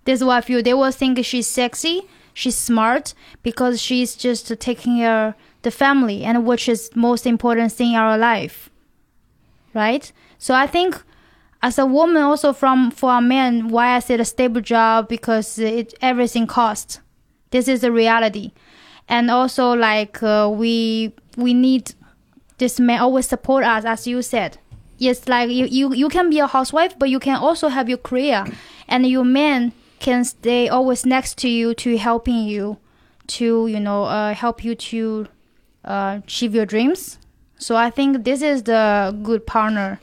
this is what I feel. They will think she's sexy, she's smart because she's just taking care of the family and which is most important thing in our life, right? So I think as a woman, also from for a man, why I said a stable job because it everything costs. This is the reality, and also like uh, we we need this man always support us as you said yes like you, you you can be a housewife but you can also have your career and your man can stay always next to you to helping you to you know uh, help you to uh, achieve your dreams so i think this is the good partner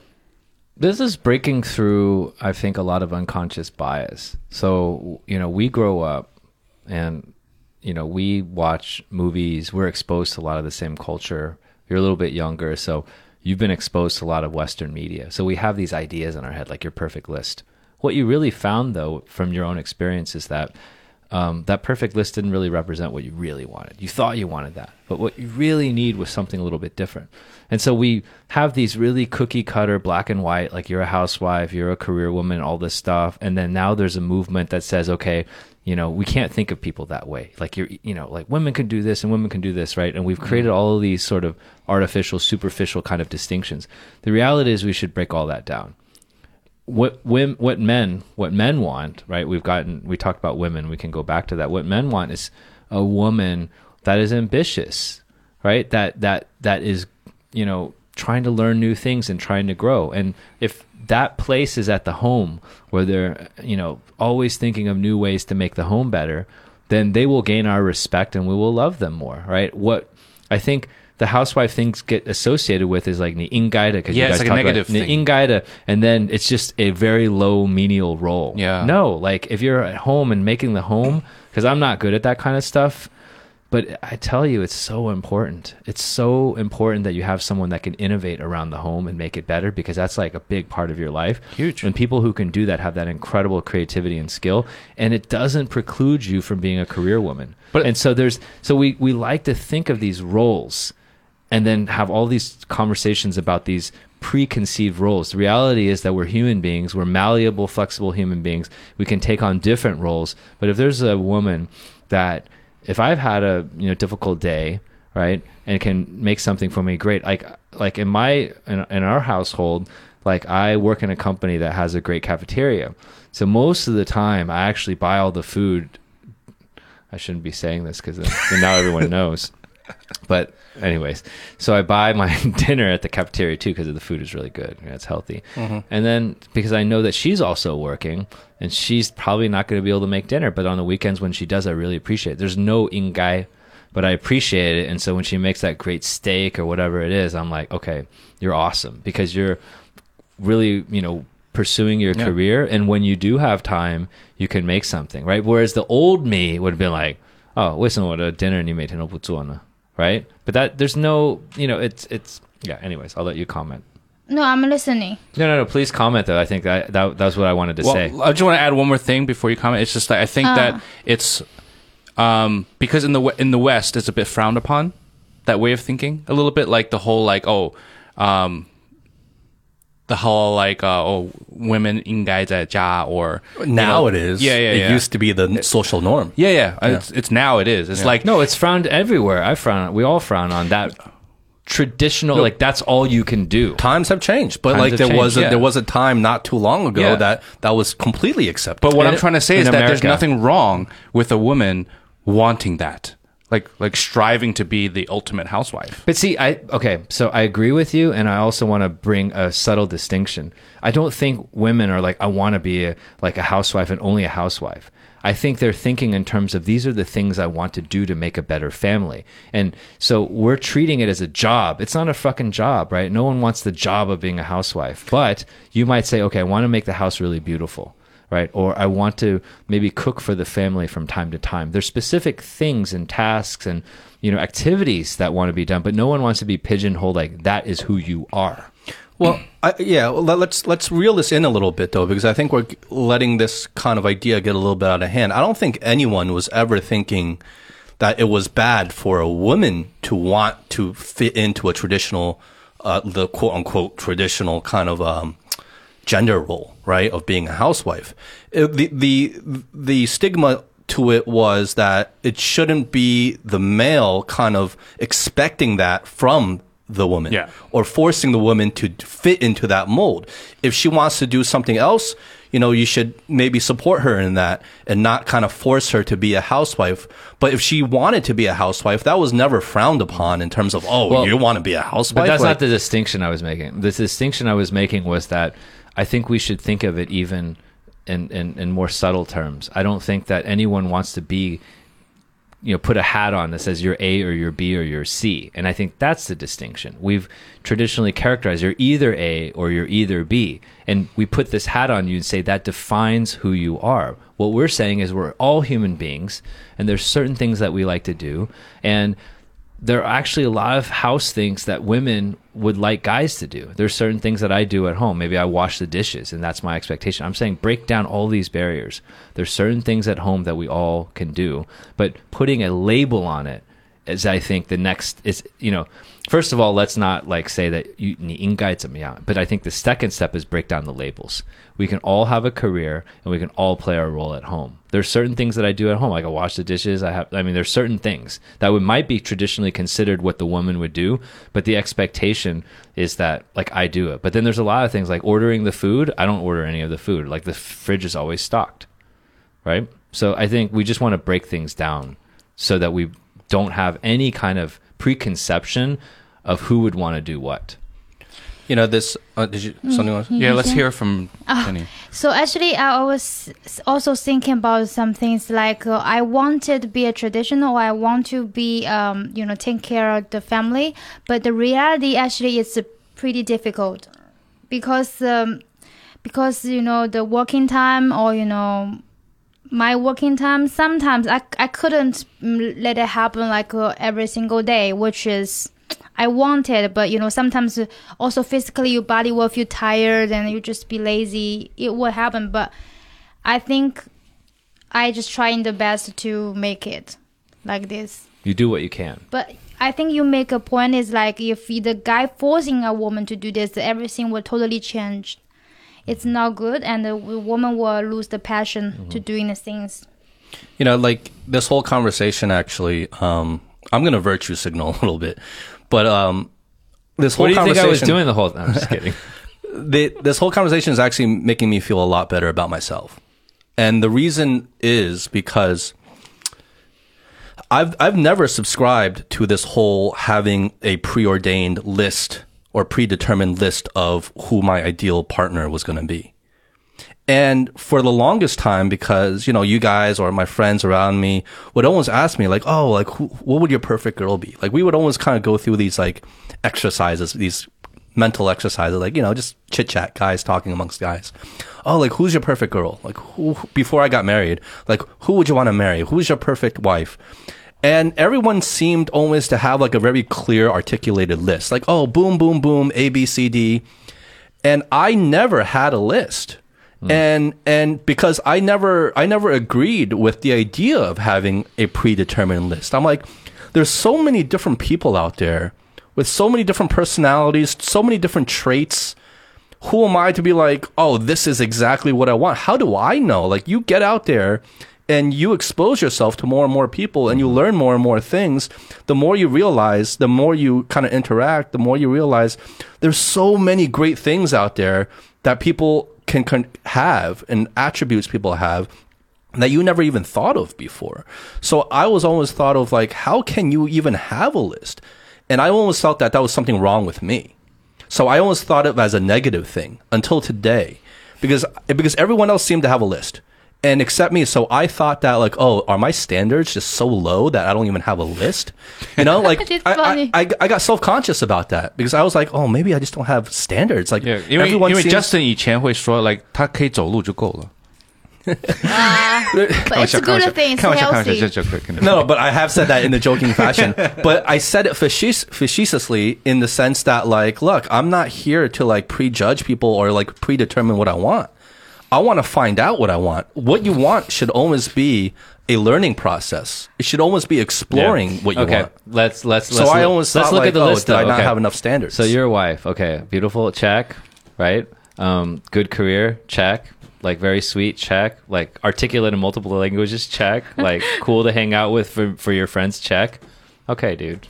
This is breaking through, I think, a lot of unconscious bias. So, you know, we grow up and, you know, we watch movies, we're exposed to a lot of the same culture. You're a little bit younger, so you've been exposed to a lot of Western media. So we have these ideas in our head, like your perfect list. What you really found, though, from your own experience is that um, that perfect list didn't really represent what you really wanted. You thought you wanted that, but what you really need was something a little bit different. And so we have these really cookie cutter, black and white, like you're a housewife, you're a career woman, all this stuff. And then now there's a movement that says, okay, you know, we can't think of people that way. Like you're, you know, like women can do this and women can do this, right? And we've created all of these sort of artificial, superficial kind of distinctions. The reality is we should break all that down what women, what men what men want right? We've gotten we talked about women. We can go back to that. What men want is a woman that is ambitious right? That that that is you know trying to learn new things and trying to grow. And if that place is at the home where they're you know always thinking of new ways to make the home better then they will gain our respect and we will love them more right? What i think the housewife things get associated with is like the ingaida because Yeah, you it's guys like a talk about negative the thing. ingaida and then it's just a very low menial role Yeah. no like if you're at home and making the home because i'm not good at that kind of stuff but I tell you, it's so important. It's so important that you have someone that can innovate around the home and make it better because that's like a big part of your life. Huge. And people who can do that have that incredible creativity and skill. And it doesn't preclude you from being a career woman. But- and so there's, so we, we like to think of these roles and then have all these conversations about these preconceived roles. The reality is that we're human beings, we're malleable, flexible human beings. We can take on different roles. But if there's a woman that if I've had a you know difficult day, right, and can make something for me, great. Like like in my in, in our household, like I work in a company that has a great cafeteria. So most of the time, I actually buy all the food. I shouldn't be saying this because now everyone knows But anyways, so I buy my dinner at the cafeteria too because the food is really good. and It's healthy. And then because I know that she's also working and she's probably not going to be able to make dinner, but on the weekends when she does, I really appreciate it. There's no ingai, but I appreciate it. And so when she makes that great steak or whatever it is, I'm like, okay, you're awesome because you're really, you know, pursuing your Yeah. career. And when you do have time, you can make something, right? Whereas the old me would have been like, oh, 为什么我的 dinner 你每天都不做呢? Right? But that there's no, you know, it's it's yeah. Anyways, I'll let you comment. No, I'm listening. No, no, no. Please comment though. I think that that that's what I wanted to well, say. I just want to add one more thing before you comment. It's just that I think Ah. that it's um, because in the in the West it's a bit frowned upon that way of thinking a little bit like the whole like oh um, the whole like uh, oh women 应该在家 or you Now know- it is. yeah yeah It yeah used to be the social norm. yeah yeah, It's, it's now it is it's like no, it's frowned everywhere. I frown. We all frown on that traditional. like that's all you can do. Times have changed, but Times like have there was changed, a, yeah. there was a time not too long ago Yeah. that that was completely accepted. But what In- I'm trying to say is in that there's America. nothing wrong with a woman wanting that, like like striving to be the ultimate housewife. But see, I okay, so I agree with you, and I also want to bring a subtle distinction. I don't think women are like I want to be a, like a housewife and only a housewife. I think they're thinking in terms of these are the things I want to do to make a better family, and so we're treating it as a job. It's not a fucking job, right? No one wants the job of being a housewife, but you might say, okay, I want to make the house really beautiful right? Or I want to maybe cook for the family from time to time. There's specific things and tasks and you know activities that want to be done, but no one wants to be pigeonholed like that is who you are. Well, I, yeah. Let- let's let's reel this in a little bit though, because I think we're letting this kind of idea get a little bit out of hand. I don't think anyone was ever thinking that it was bad for a woman to want to fit into a traditional, uh, the quote unquote traditional kind of um, gender role, right, of being a housewife. It- the the the stigma to it was that it shouldn't be the male kind of expecting that from the woman Yeah. or forcing the woman to fit into that mold. If she wants to do something else, you know, you should maybe support her in that and not kind of force her to be a housewife. But if she wanted to be a housewife, that was never frowned upon in terms of, oh, Well, you want to be a housewife? But that's Like- not the distinction I was making. The distinction I was making was that I think we should think of it even in, in, in more subtle terms. I don't think that anyone wants to be you know put a hat on that says you're A or you're B or you're C. And I think that's the distinction. We've traditionally characterized you're either A or you're either B. And we put this hat on you and say that defines who you are. What we're saying is we're all human beings and there's certain things that we like to do and there are actually a lot of house things that women would like guys to do. There's certain things that I do at home. Maybe I wash the dishes and that's my expectation. I'm saying break down all these barriers. There's certain things at home that we all can do, but putting a label on it is I think the next is you know, first of all, let's not like say that you 你应该怎么样, but I think the second step is break down the labels. We can all have a career and we can all play our role at home. There's certain things that I do at home, like I wash the dishes. I have, I mean, there's certain things that would might be traditionally considered what the woman would do, but the expectation is that like I do it. But then there's a lot of things like ordering the food. I don't order any of the food. Like the fridge is always stocked, right? So I think we just want to break things down so that we don't have any kind of preconception of who would want to do what. You know this. Uh, did you something else? Yeah, let's hear from Jenny. So actually, I was also thinking about some things like uh, I wanted to be a traditional. I want to be, um, you know, take care of the family. But the reality actually is uh, pretty difficult because um, because you know the working time or you know my working time. Sometimes I I couldn't mm, let it happen like uh, every single day, which is. I wanted, but you know, sometimes uh, also physically your body will feel tired and you just be lazy. It will happen, but I think I just trying the best to make it like this. You do what you can. But I think you make a point is like if the guy forcing a woman to do this, everything will totally change. It's mm-hmm. not good, and the woman will lose the passion to mm-hmm. doing the things. You know, like this whole conversation. Actually, um, I'm gonna virtue signal a little bit, but um, this whole What do you think I was doing the whole time? I'm just kidding. the, this whole conversation is actually making me feel a lot better about myself. And the reason is because I've I've never subscribed to this whole having a preordained list or predetermined list of who my ideal partner was going to be. And for the longest time, because, you know, you guys or my friends around me would always ask me like, oh, like, what would your perfect girl be? Like, we would always kind of go through these like exercises, these mental exercises, like, you know, just chit chat, guys talking amongst guys. Oh, like, who's your perfect girl? Like, who, before I got married, like, who would you want to marry? Who's your perfect wife? And everyone seemed always to have like a very clear articulated list. Like, oh, boom, boom, boom, A, B, C, D. And I never had a list. Mm. And and because I never I never agreed with the idea of having a predetermined list. I'm like, there's so many different people out there with so many different personalities, so many different traits. Who am I to be like, oh, this is exactly what I want? How do I know? Like, you get out there and you expose yourself to more and more people and you mm-hmm. learn more and more things. The more you realize, the more you kind of interact, the more you realize there's so many great things out there that people can, can have and attributes people have that you never even thought of before. So I was always thought of like, how can you even have a list? And I always felt that that was something wrong with me. So I always thought of as a negative thing until today, because because everyone else seemed to have a list, and except me. So I thought that like, oh, are my standards just so low that I don't even have a list? You know, like It's I, funny. I, I I got self conscious about that because I was like, oh, maybe I just don't have standards. Like Yeah, 因为 everyone 因为 seems- Justin 以前会说，like 他可以走路就够了。 But it's a good thing. It's 开玩笑，开玩笑， healthy. 这这可能 No, no, but I have said that in the joking fashion. But I said it facetious, facetiously in the sense that, like, look, I'm not here to like prejudge people or like predetermine what I want. I want to find out what I want. What you want should always be a learning process. It should almost be exploring what you okay, want. let's let's So let's I look, always let's look like, at the oh, list. did I though. not okay. have enough standards? So your wife, okay, beautiful, check, right? Um, good career, check. Like very sweet, check. Like articulate in multiple languages, check. Like cool to hang out with for for your friends, check. Okay, dude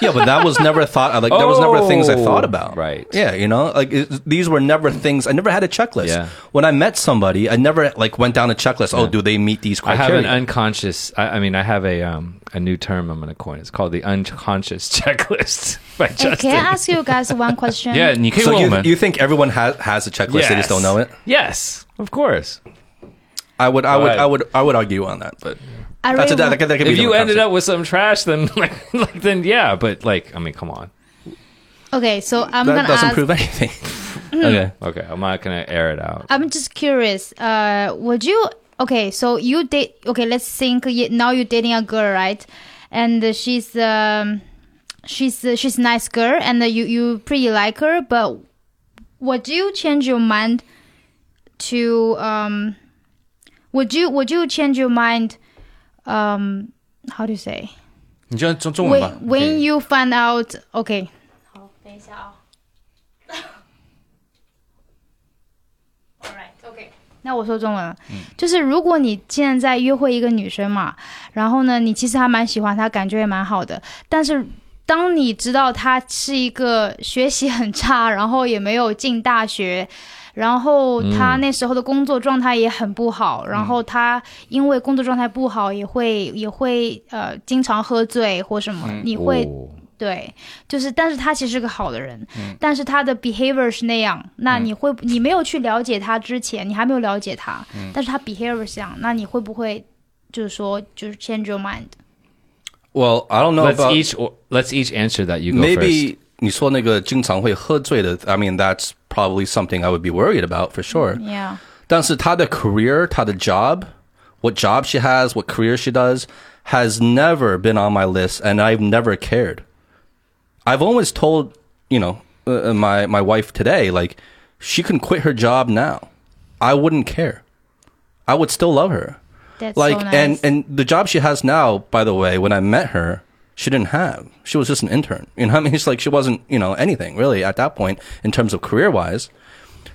yeah, but that was never thought. Uh, like there was never things I thought oh. about. Right. Yeah, you know, like it, these were never things. I never had a checklist. Yeah. When I met somebody, I never like went down a checklist. Oh, yeah. Oh, do they meet these criteria? I have an unconscious. I, I mean, I have a um a new term I'm going to coin. It's called the unconscious checklist by hey, Can I ask you guys one question? yeah, you so you, you, think everyone has has a checklist? Yes. They just don't know it. Yes, of course. I would, I would, I would, I would argue on that, but I that's a, that, that, that could be If you ended up with some trash, then like, like then yeah. But like, I mean, come on. Okay, so I'm that gonna doesn't ask. prove anything. okay. Okay, I'm not gonna air it out. I'm just curious. Uh, would you? Okay, so you date. Okay, let's think. y- Now you're dating a girl, right? And she's um, she's uh, she's a nice girl, and uh, you you pretty like her. But would you change your mind to um? Would you would you change your mind? Um, how do you say? 你就中中文 When 吧。when you find out, okay. 好，等一下啊。Alright, okay. 那我说中文了，就是如果你现在在约会一个女生嘛，然后呢，你其实还蛮喜欢她，感觉也蛮好的，但是当你知道她是一个学习很差，然后也没有进大学，然后他那时候的工作状态也很不好，然后他因为工作状态不好，也会也会呃经常喝醉或什么，你会哦对，就是，但是他其实是个好的人，嗯但是他的 behavior 是那样，那你会，你没有去了解他之前，你还没有了解他，嗯但是他 behavior 是这样，那你会不会就是说就是 change your mind？Well, I don't know Let's about each let's each answer that. You go first. maybe 你说那个经常会喝醉的 I mean that's probably something I would be worried about for sure. Yeah，但是她的 career, 她的 job, what job she has, what career she does, has never been on my list, and I've never cared. I've always told, you know, uh, my my wife today, like she can quit her job now. I wouldn't care. I would still love her. that's Like so nice. and and the job she has now, by the way, when I met her, she didn't have. She was just an intern. You know, I mean, it's like she wasn't, you know, anything really at that point in terms of career wise.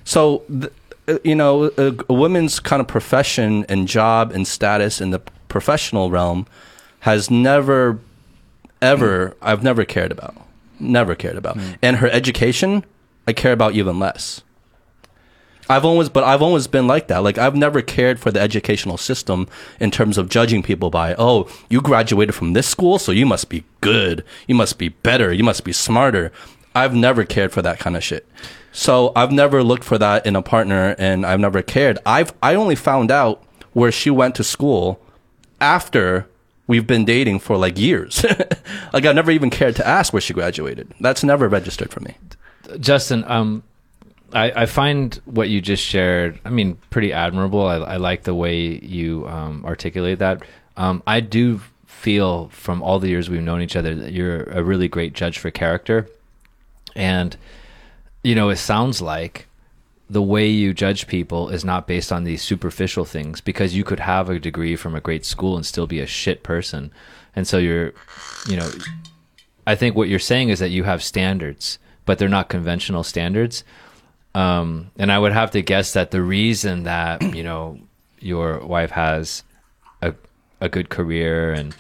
So, th- uh, you know, a, a woman's kind of profession and job and status in the professional realm has never, ever, I've never cared about. Never cared about. And her education, I care about even less. I've always, but I've always been like that. Like I've never cared for the educational system in terms of judging people by, oh, you graduated from this school, so you must be good, you must be better, you must be smarter. I've never cared for that kind of shit. So I've never looked for that in a partner, and I've never cared. I've I only found out where she went to school after we've been dating for like years. like I've never even cared to ask where she graduated. That's never registered for me. Justin, um, I, I find what you just shared, I mean, pretty admirable. I, I like the way you um, articulate that. Um, I do feel from all the years we've known each other that you're a really great judge for character. And, you know, it sounds like the way you judge people is not based on these superficial things because you could have a degree from a great school and still be a shit person. And so you're, you know, I think what you're saying is that you have standards, but they're not conventional standards. Um, and I would have to guess that the reason that you know your wife has a a good career and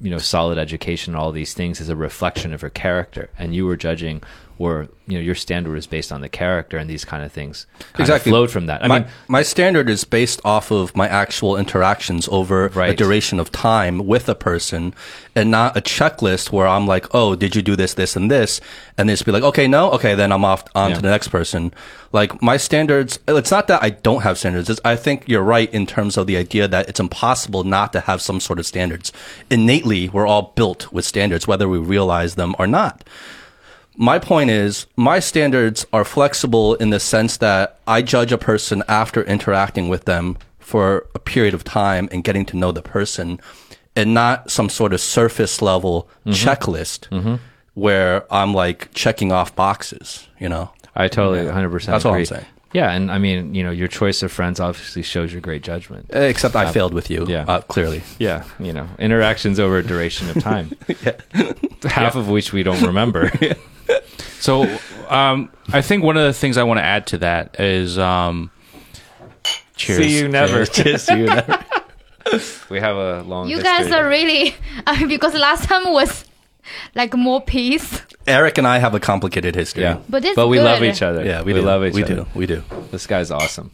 you know solid education, and all these things, is a reflection of her character. And you were judging, or you know, your standard is based on the character, and these kind of things kind Exactly. of flowed from that. I my, mean, my standard is based off of my actual interactions over a duration of time with a person and not a checklist where I'm like, oh, did you do this, this, and this? And they just be like, okay, no, okay, then I'm off on Yeah. to the next person. Like my standards, it's not that I don't have standards. It's, I think you're right in terms of the idea that it's impossible not to have some sort of standards. Innately, we're all built with standards, whether we realize them or not my point is my standards are flexible in the sense that I judge a person after interacting with them for a period of time and getting to know the person and not some sort of surface level mm-hmm. checklist mm-hmm. where I'm like checking off boxes, you know? I totally 100 percent That's all I'm saying. Yeah, and I mean, you know, your choice of friends obviously shows your great judgment. Except I uh, failed with you, yeah. uh, clearly. Yeah, you know, interactions over a duration of time, half of which we don't remember. So, um, I think one of the things I want to add to that is, um, cheers. See you never. Cheers to you. never. We have a long. you history. guys are really because last time was like more peace. Eric and I have a complicated history. Yeah, But it's we love each other. Yeah, we, do. love each we other. do. We do. This guy's awesome.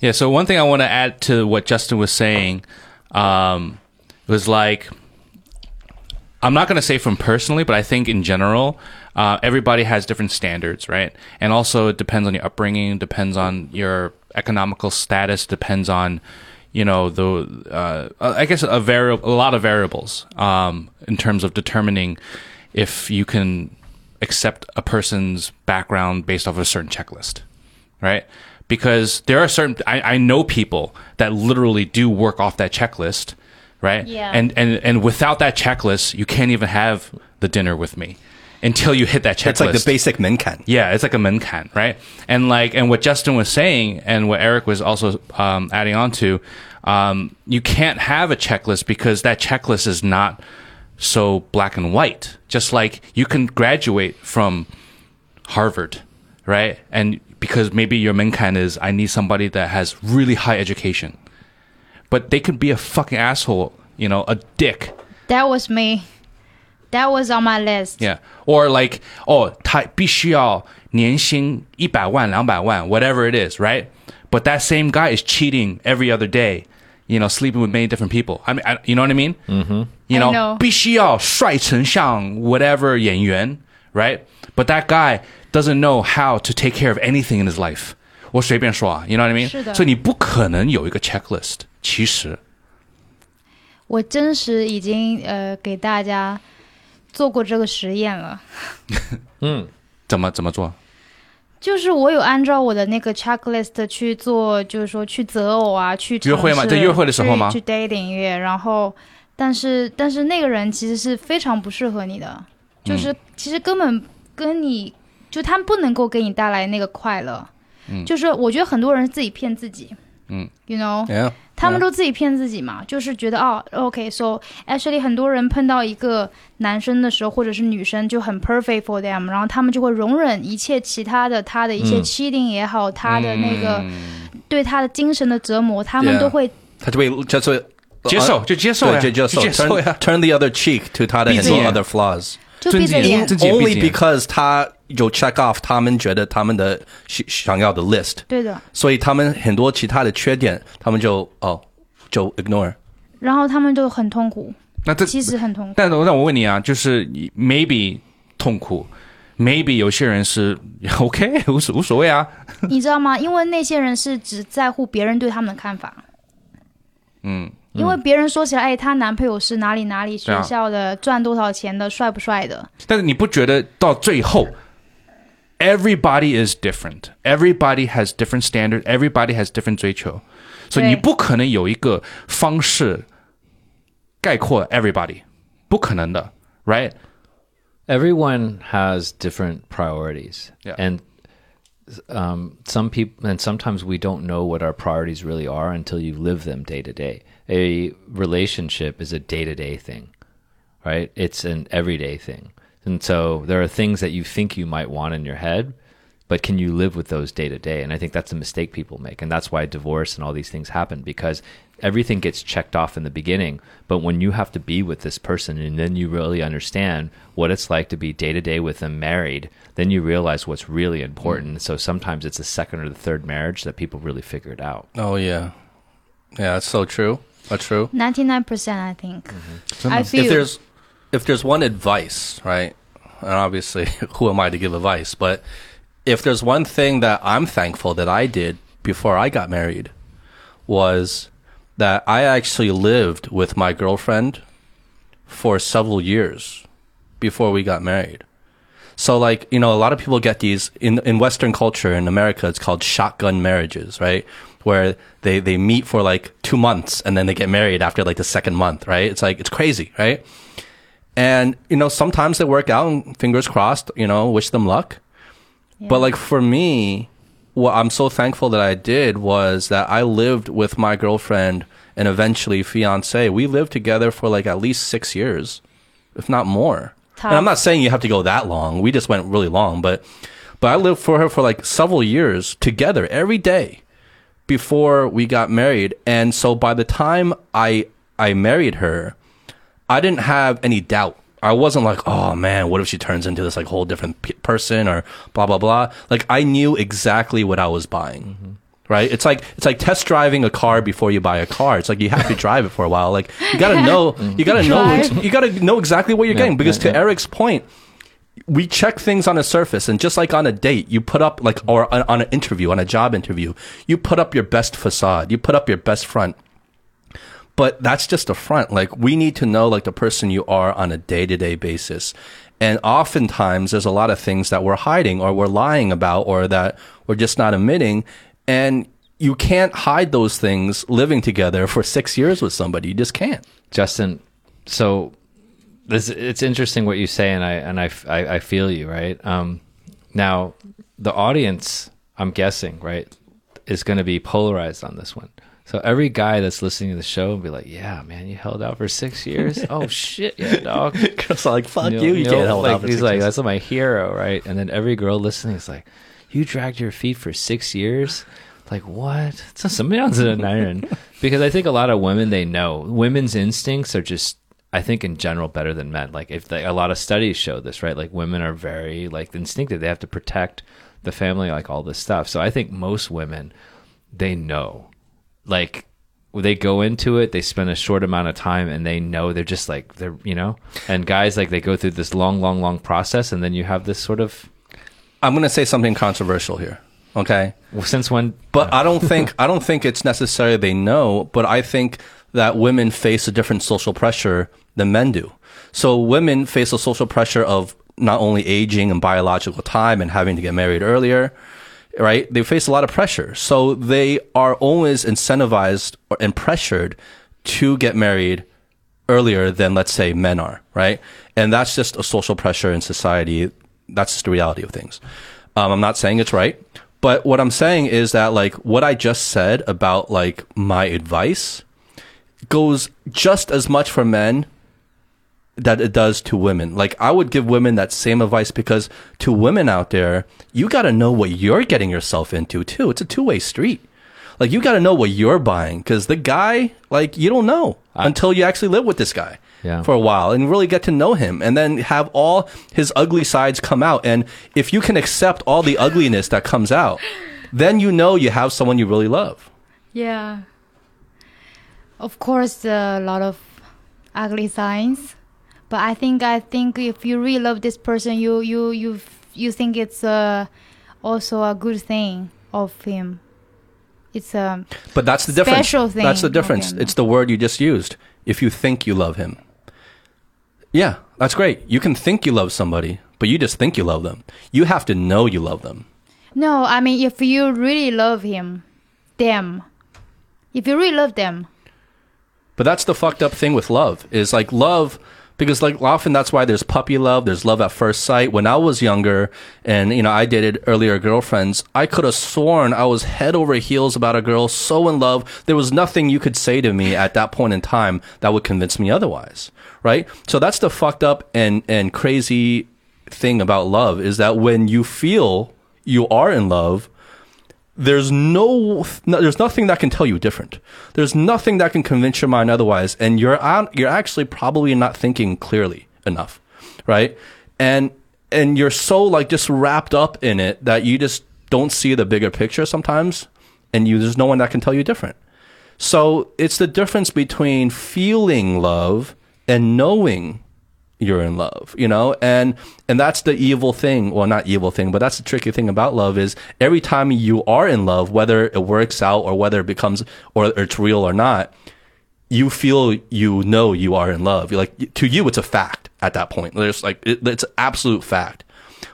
Yeah. So one thing I want to add to what Justin was saying um, was like, I'm not going to say from personally, but I think in general, uh, everybody has different standards, right? And also, it depends on your upbringing, depends on your economical status, depends on, you know, the uh, I guess a variable, a lot of variables um, in terms of determining if you can accept a person's background based off of a certain checklist right? Because there are certain I, I know people that literally do work off that checklist, right? Yeah. And and and without that checklist, you can't even have the dinner with me until you hit that checklist. It's like the basic menkan. Yeah, it's like a menkan, right? And like, and what Justin was saying, and what Eric was also um, adding on to, um, you can't have a checklist because that checklist is not so black and white. Just like you can graduate from Harvard, right? And because maybe your menkan is, I need somebody that has really high education, but they could be a fucking asshole, you know, a dick, That was me. That was on my list. Yeah. Or like, oh, 他必须要年薪一百万、两百万, whatever it is, right? But that same guy is cheating every other day, you know, sleeping with many different people. I mean, I, you know what I mean? Mm-hmm. you I know, know. 必须要帅成像 whatever 演员，right? But that guy doesn't know how to take care of anything in his life. 我随便说啊，you know what I mean？是的所以你不可能有一个 checklist。其实，我真实已经呃给大家 做过这个实验了，嗯，怎么怎么做？就是我有按照我的那个 checklist 去做，就是说去择偶啊，去约会吗？尝试在约会的时候吗？去去 dating 约，然后但是但是那个人其实是非常不适合你的，就是其实根本跟你就他不能够给你带来那个快乐，嗯。就是我觉得很多人自己骗自己，嗯，you know，Yeah. 他们都自己骗自己嘛，就是觉得哦，OK，so、actually 很多人碰到一个男生的时候，或者是女生就很 perfect for them，然后他们就会容忍一切其他的他的一些嗯。cheating 也好，他的那个、嗯。对他的精神的折磨，他们都会他就会就是会接受就接受就接受就接受 turn 呀。turn the other cheek to 他的 other flaws。就闭着眼 Only because 他有 check off 他们觉得他们的想想要的 list，对的，所以他们很多其他的缺点，他们就哦就 ignore。然后他们就很痛苦，那这其实很痛苦。但我那我问你啊，就是 maybe 痛苦，maybe 有些人是 OK 无所无所谓啊。你知道吗？因为那些人是只在乎别人对他们的看法。嗯，因为别人说起来，哎，她男朋友是哪里哪里学校的，赚多少钱的，帅不帅的？但是你不觉得到最后 ，everybody is different, everybody has different standard, everybody has different 追求，所以对你不可能有一个方式概括 everybody，不可能的，right？ everyone has different priorities Yeah. and um, some people and sometimes we don't know what our priorities really are until you live them day to day a relationship is a day-to-day thing right it's an everyday thing and so there are things that you think you might want in your head but can you live with those day to day and i think that's a mistake people make and that's why divorce and all these things happen because everything gets checked off in the beginning but when you have to be with this person and then you really understand what it's like to be day to day with them married then you realize what's really important so sometimes it's the second or the third marriage that people really figure it out Oh yeah, yeah, that's so true. That's true. Ninety nine percent, I think. Mm-hmm. I feel if there's if there's one advice, right? And obviously, who am I to give advice? But if there's one thing that I'm thankful that I did before I got married was that I actually lived with my girlfriend for several years before we got married. So like, you know, a lot of people get these in in western culture in America it's called shotgun marriages, right? Where they they meet for like 2 months and then they get married after like the second month, right? It's like it's crazy, right? And you know, sometimes they work out and fingers crossed, you know, wish them luck. But like for me, what I'm so thankful that I did was that I lived with my girlfriend and eventually fiance. We lived together for like at least 6 years, if not more. And I'm not saying you have to go that long. We just went really long, but but I lived for her for like several years together every day before we got married. And so by the time I I married her, I didn't have any doubt. I wasn't like, oh man, what if she turns into this like whole different p- person or blah blah blah. Like I knew exactly what I was buying. Mm-hmm. Right? It's like it's like test driving a car before you buy a car. It's like you have to drive it for a while. Like you got to know, mm-hmm. you got to know, you got to know exactly what you're Yeah, getting. Because yeah, to yeah. Eric's point, we check things on a surface and just like on a date you put up like or on, on an interview on a job interview you put up your best facade you put up your best front but that's just a front. Like we need to know like the person you are on a day-to-day basis. And oftentimes there's a lot of things that we're hiding or we're lying about or that we're just not admitting. And you can't hide those things living together for six years with somebody. You just can't. Justin, so this it's interesting what you say, and I and I, I- I feel you right. Um, now the audience, I'm guessing, right, is going to be polarized on this one. So every guy that's listening to the show will be like, "Yeah, man, you held out for six years. oh shit, yeah, dog." Girls like, "Fuck you, you, you can't hold like, out for He's like, years. "That's my hero, right?" And then every girl listening is like, "You dragged your feet for six years." Like what? So somebody else in an iron, because I think a lot of women they know women's instincts are just I think in general better than men. Like if they, a lot of studies show this, right? Like women are very like instinctive. They have to protect the family, like all this stuff. So I think most women they know like they go into it, they spend a short amount of time, and they know they're just like they're you know. And guys like they go through this long, long, long process, and then you have this sort of I'm going to say something controversial here. Okay. well, since when? But I don't think I don't think it's necessarily they know, but I think that women face a different social pressure than men do. So women face a social pressure of not only aging and biological time and having to get married earlier, right? They face a lot of pressure. So they are always incentivized and pressured to get married earlier than let's say men are, right? And that's just a social pressure in society. That's just the reality of things. Um, I'm not saying it's right, but what I'm saying is that like what I just said about like my advice goes just as much for men that it does to women. Like I would give women that same advice because to women out there, you got to know what you're getting yourself into too. It's a two-way street. Like you got to know what you're buying cuz the guy like you don't know until you actually live with this guy Yeah. for a while and really get to know him and then have all his ugly sides come out and if you can accept all the ugliness that comes out, then you know you have someone you really love. Yeah. Of course, a lot of ugly signs, but I think I think if you really love this person, you you you you think it's uh, also a good thing of him. It's a But that's the difference. Thing. That's the difference. Okay. It's the word you just used. If you think you love him. Yeah, that's great. You can think you love somebody, but you just think you love them. You have to know you love them. no. I mean, if you really love him, them, if you really love them, But that's the fucked up thing with love is like love because like often that's why there's puppy love, there's love at first sight. When I was younger and you know I dated earlier girlfriends, I could have sworn I was head over heels about a girl, so in love. There was nothing you could say to me at that point in time that would convince me otherwise, right? So that's the fucked up and and crazy thing about love is that when you feel you are in love, there's no, no there's nothing that can tell you different. There's nothing that can convince your mind otherwise, and you're out, you're actually probably not thinking clearly enough, right? And and you're so like just wrapped up in it that you just don't see the bigger picture sometimes, and you there's no one that can tell you different. So it's the difference between feeling love and knowing you're in love, you know? And and that's the evil thing, well not evil thing, but that's the tricky thing about love is every time you are in love, whether it works out or whether it becomes or it's real or not, you feel you know you are in love. Like to you it's a fact at that point. There's like it, it's absolute fact.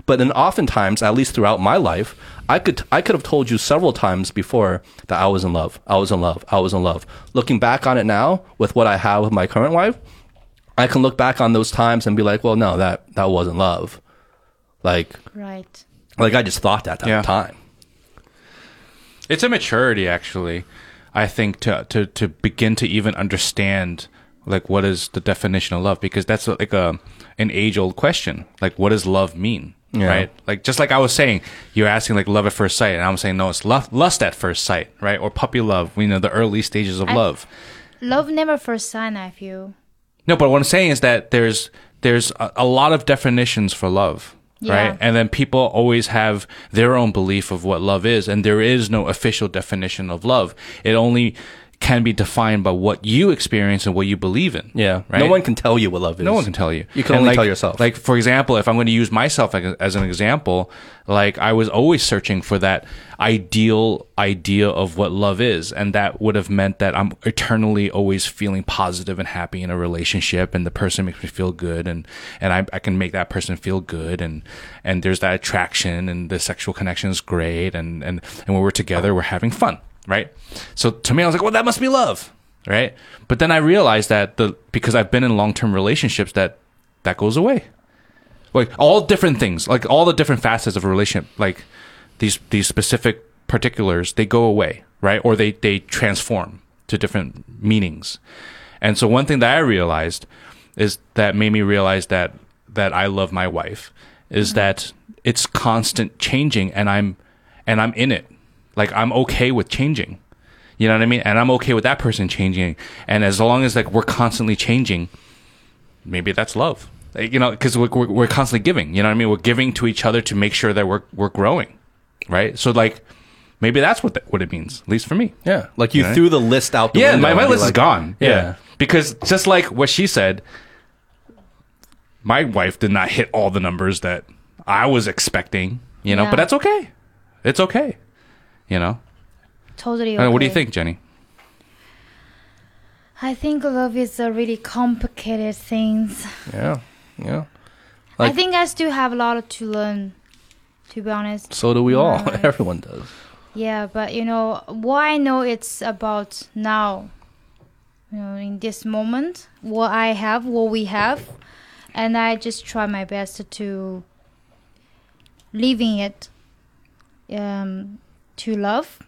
But then oftentimes, at least throughout my life, I could I could have told you several times before that I was in love. I was in love. I was in love. Looking back on it now with what I have with my current wife, I can look back on those times and be like, well, no, that that wasn't love. Like right? like I just thought that at Yeah. the time. It's a maturity, actually. I think to to to begin to even understand like what is the definition of love because that's like a an age old question. Like, what does love mean? Yeah. Right? Like, just like I was saying, you're asking like love at first sight, and I'm saying no, it's lust, lust at first sight, right? Or puppy love. You know, the early stages of I- love. Love never first sight. I feel. No, but what I'm saying is that there's there's a, a lot of definitions for love, Yeah. right? And then people always have their own belief of what love is, and there is no official definition of love. It only can be defined by what you experience and what you believe in. Yeah. right. No one can tell you what love is. No one can tell you. You can And only like- tell yourself. Like for example, if I'm going to use myself as an example, like I was always searching for that ideal idea of what love is, and that would have meant that I'm eternally always feeling positive and happy in a relationship, and the person makes me feel good, and and I, I can make that person feel good, and and there's that attraction, and the sexual connection is great, and and and when we're together, we're having fun, right? So to me, I was like, well, that must be love right? But then I realized that the because I've been in long term relationships that that goes away. Like all different things, like all the different facets of a relationship, like these these specific particulars, they go away, right? Or they they transform to different meanings. And so one thing that I realized is that made me realize that that I love my wife is mm-hmm. that it's constant changing and I'm and I'm in it. Like I'm okay with changing. You know what I mean? And I'm okay with that person changing. And as long as like we're constantly changing, maybe that's love. Like, you know, because we're, we're we're constantly giving. You know what I mean? We're giving to each other to make sure that we're we're growing, right? So like, maybe that's what the, what it means. At least for me. Yeah, like you Right. threw the list out. The Yeah, window my, my and be list is gone. Yeah. Yeah. Because just like what she said, my wife did not hit all the numbers that I was expecting, you know, Yeah. but that's okay. It's okay. You know? Totally. Uh, What do you think, Jenny? I think love is a really complicated thing. Yeah, yeah. I think I still have a lot to learn. To be honest. So do we all. Right. Everyone does. Yeah, but you know what I know it's about now. You know, in this moment, what I have, what we have, and I just try my best to living it, um, to love.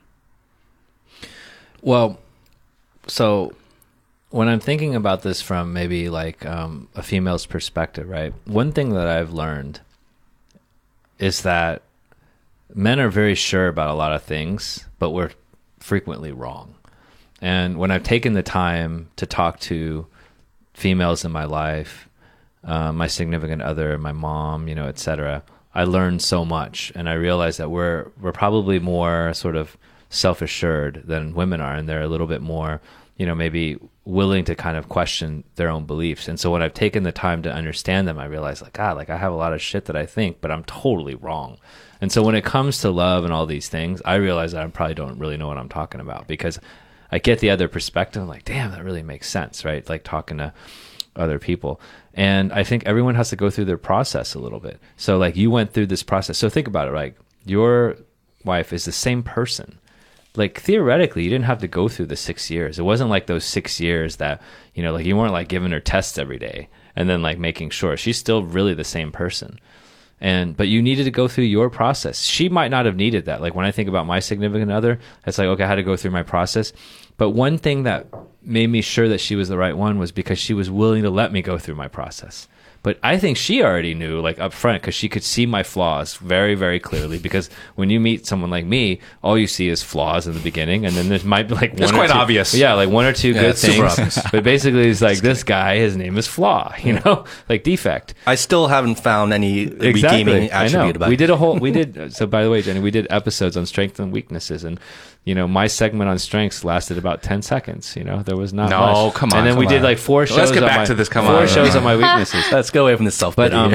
Well, so when I'm thinking about this from maybe like um, a female's perspective, right? One thing that I've learned is that men are very sure about a lot of things, but we're frequently wrong. And when I've taken the time to talk to females in my life, uh, my significant other, my mom, you know, etc., I learned so much, and I realized that we're we're probably more sort of self assured than women are, and they're a little bit more, you know, maybe willing to kind of question their own beliefs. And so when I've taken the time to understand them, I realize like God, like I have a lot of shit that I think, but I'm totally wrong. And so when it comes to love and all these things, I realize that I probably don't really know what I'm talking about because I get the other perspective. I'm like, damn, that really makes sense, right? Like talking to other people. And I think everyone has to go through their process a little bit. So like you went through this process. So think about it, like your wife is the same person. Like theoretically, you didn't have to go through the six years. It wasn't like those six years that, you know, like you weren't like giving her tests every day and then like making sure she's still really the same person and but you needed to go through your process she might not have needed that like when i think about my significant other it's like okay i had to go through my process but one thing that made me sure that she was the right one was because she was willing to let me go through my process but I think she already knew, like up front, because she could see my flaws very, very clearly. Because when you meet someone like me, all you see is flaws in the beginning, and then there might be like one It's or quite two- obvious. Yeah, like one or two Yeah, good it's super things. obvious. But basically, it's like this guy, his name is flaw. You know, like defect. I still haven't found any redeeming I know. attribute about We did a whole. We did. So by the way, Jenny, we did episodes on strengths and weaknesses, and you know, my segment on strengths lasted about ten seconds. You know, there was not. No, much. come on, And then we come did like four shows. Let's get on back my- to this, come four on. shows on my weaknesses. Let's go away from the self But um,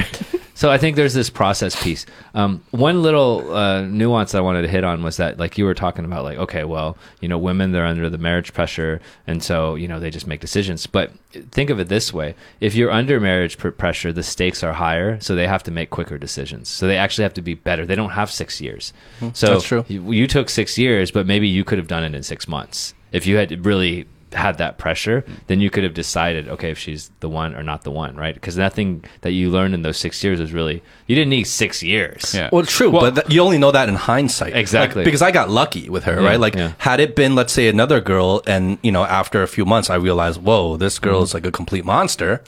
so I think there's this process piece. Um, one little uh, nuance I wanted to hit on was that, like you were talking about, like okay, well, you know, women they're under the marriage pressure, and so you know they just make decisions. But think of it this way: if you're under marriage pr- pressure, the stakes are higher, so they have to make quicker decisions. So they actually have to be better. They don't have six years. So That's true. You, you took six years, but maybe you could have done it in six months if you had really had that pressure then you could have decided okay if she's the one or not the one right because nothing that you learned in those six years was really you didn't need six years Yeah. Well, true, Well- but th- you only know that in hindsight. Exactly. Like, because I got lucky with her, Yeah, right? Like, yeah. had it been, let's say, another girl, and, you know, after a few months, I realized, whoa, this girl Mm-hmm. is like a complete monster,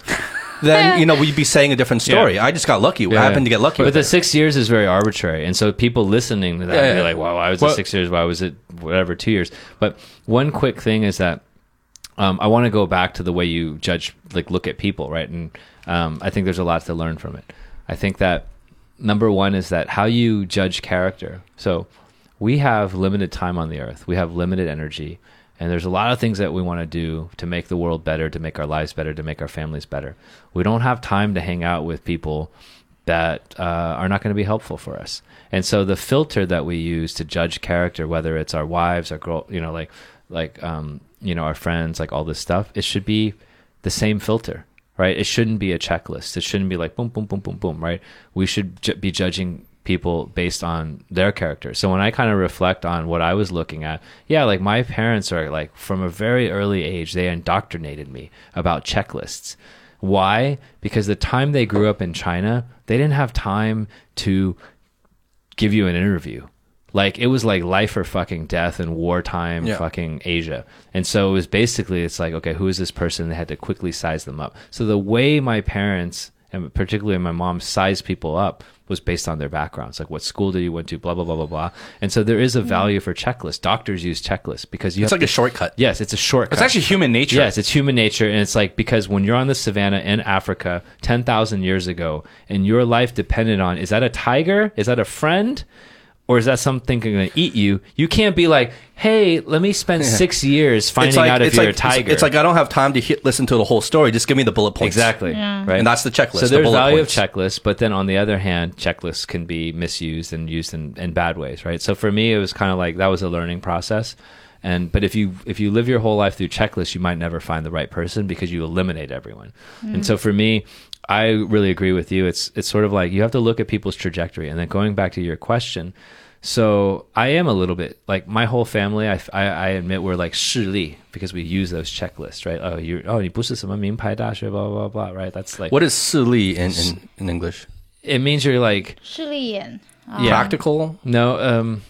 then, you know, we'd be saying a different story. Yeah. I just got lucky. I Yeah. happened to get lucky but with the her. six years is very arbitrary and so people listening to that Yeah, be like well why was Well- it six years why was it whatever two years but one quick thing is that um, I want to go back to the way you judge, like look at people, right? And um, I think there's a lot to learn from it. I think that number one is that how you judge character. So we have limited time on the earth, we have limited energy, and there's a lot of things that we want to do to make the world better, to make our lives better, to make our families better. We don't have time to hang out with people that uh, are not going to be helpful for us. And so the filter that we use to judge character, whether it's our wives, our girl, you know, like like um, you know, our friends, like all this stuff, it should be the same filter, right? It shouldn't be a checklist. It shouldn't be like boom, boom, boom, boom, boom, right? We should ju- be judging people based on their character. So when I kind of reflect on what I was looking at, yeah, like my parents are like from a very early age, they indoctrinated me about checklists. Why? Because the time they grew up in China, they didn't have time to give you an interview. Like it was like life or fucking death in wartime Yeah. fucking Asia. And so it was basically it's like, okay, who is this person? They had to quickly size them up. So the way my parents and particularly my mom sized people up was based on their backgrounds. Like what school did you went to, blah blah blah blah blah. And so there is a hmm. value for checklists. Doctors use checklists because you It's have like a shortcut. Yes, it's a shortcut. It's actually human nature. Yes, it's human nature, and it's like because when you're on the savannah in Africa ten thousand years ago, and your life depended on is that a tiger, is that a friend, or is that something going to eat you? You can't be like, hey, let me spend six years finding out if it's you're like, a tiger. It's, it's like I don't have time to hit, listen to the whole story. Just give me the bullet points. exactly Yeah. right, And that's the checklist. So there's bullet value points. of checklists, but then on the other hand, checklists can be misused and used in, in bad ways, right? So for me, it was kind of like that was a learning process. And but if you if you live your whole life through checklists, you might never find the right person because you eliminate everyone. And mm. so for me, I really agree with you. It's it's sort of like you have to look at people's trajectory. And then going back to your question, so I am a little bit like my whole family. I, I, I admit we're like 势力 because we use those checklists, right? Oh, you oh 你不是什么名牌大学 blah blah blah, right? That's like What is 势力 in, in, in English? it means you're like 势利眼。 Yeah. Practical? no um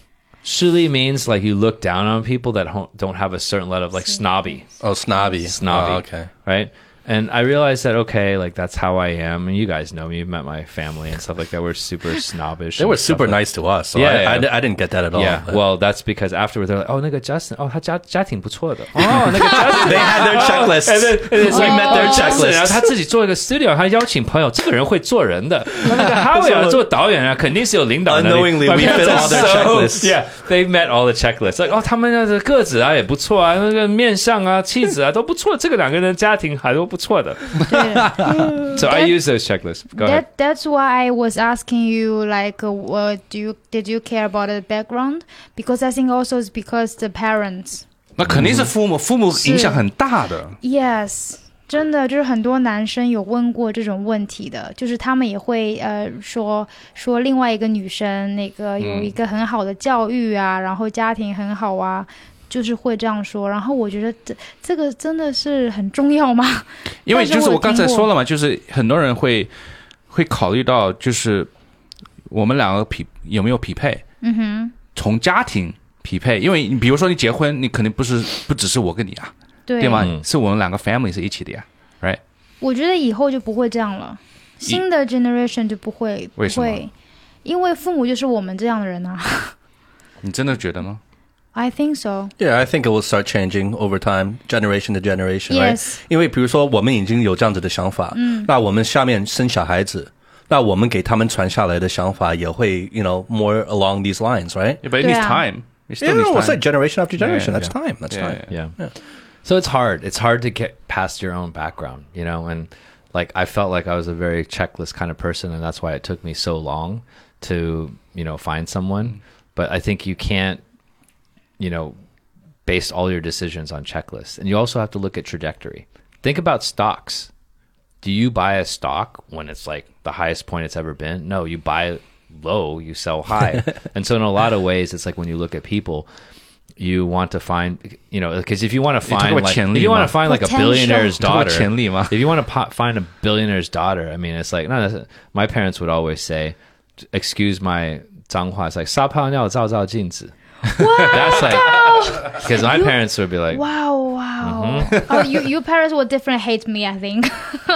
势力 means like you look down on people that ho- don't have a certain level of like snobby, Oh, snobby. snobby. Oh, okay. right? And I realized that okay, like that's how I am, and you guys know me. You've met my family and stuff like that. We're super snobbish. They and were stuff super like- nice to us. So Yeah, I, I, yeah. I didn't get that at all. Yeah, but- well, that's because afterwards they're like, oh, 那个 Justin, oh, 他家家庭不错的，哦，那个 Justin， they had their checklists. And then- and it's we like, met their oh, Justin，然后 checklists. 他自己做一个 studio，他邀请朋友，这个人会做人的。那那个 Howie 啊，做导演啊，肯定是有领导能力。 Unknowingly, we My parents fit are all their so- checklists. Yeah, they met all the checklists. Like, 哦，他们的个子啊也不错啊，那个面相啊、气质啊都不错，这个两个人的家庭还都不 错的。对 So I That- use those checklists. Go ahead. That that's why I was asking you like, uh, what do you did you care about the background? Because I think also it's because the parents. 那肯定是父母，父母影响很大的。 Yes，真的就是很多男生有问过这种问题的，就是他们也会呃说说另外一个女生那个有一个很好的教育啊，然后家庭很好啊。 就是会这样说，然后我觉得这这个真的是很重要吗？因为就是我刚才说了嘛，就是很多人会会考虑到，就是我们两个匹有没有匹配，嗯哼，从家庭匹配。因为你比如说你结婚，你肯定不是不只是我跟你啊，对对吗？嗯是我们两个 family 是一起的呀，right？我觉得以后就不会这样了，新的 generation 就不会不为什么会，因为父母就是我们这样的人啊。你真的觉得吗？I think so. Yeah, I think it will start changing over time, generation to generation, right? Yes. 因为比如说我们已经有这样子的想法，嗯，那我们下面生小孩子，那我们给他们传下来的想法也会，you know, more along these lines, right? Yeah, but it Yeah. needs time. It still Yeah, needs no, time. it's like generation after generation. Yeah, That's yeah. time. That's Yeah, time. yeah. Yeah. So it's hard. It's hard to get past your own background, you know, and like I felt like I was a very checklist kind of person and that's why it took me so long to, you know, find someone. But I think you can't, you know, base all your decisions on checklists. And you also have to look at trajectory. Think about stocks. Do you buy a stock when it's like the highest point it's ever been? No, you buy low, you sell high. and so in a lot of ways it's like when you look at people, you want to find, you know, because if you want to talk find, about like, Qian Li if you want to ma? find like a Potential. billionaire's Talk about daughter, Qian Li ma? if you want to po- find a billionaire's daughter, I mean, it's like, no, that's- my parents would always say, excuse my 脏话, it's like, 撒泡尿照照镜子. that's like, because my parents would be like, Wow, wow. Mm-hmm. oh, you, your parents would definitely hate me, I think.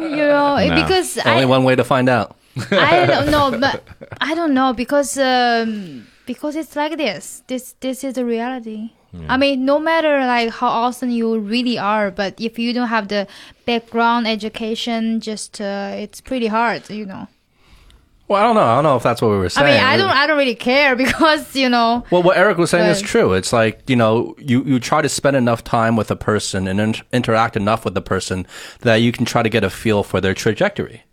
you know, No. because Only I, one way to find out. I don't know, but I don't know because um, because it's like this. This this is the reality. I mean, no matter like how awesome you really are, but if you don't have the background education, just uh, it's pretty hard, you know. Well, I don't know. I don't know if that's what we were saying. I mean, I don't I don't really care because you know. Well, what Eric was saying is true. It's like, you know, you, you try to spend enough time with a person and in- interact enough with the person that you can try to get a feel for their trajectory.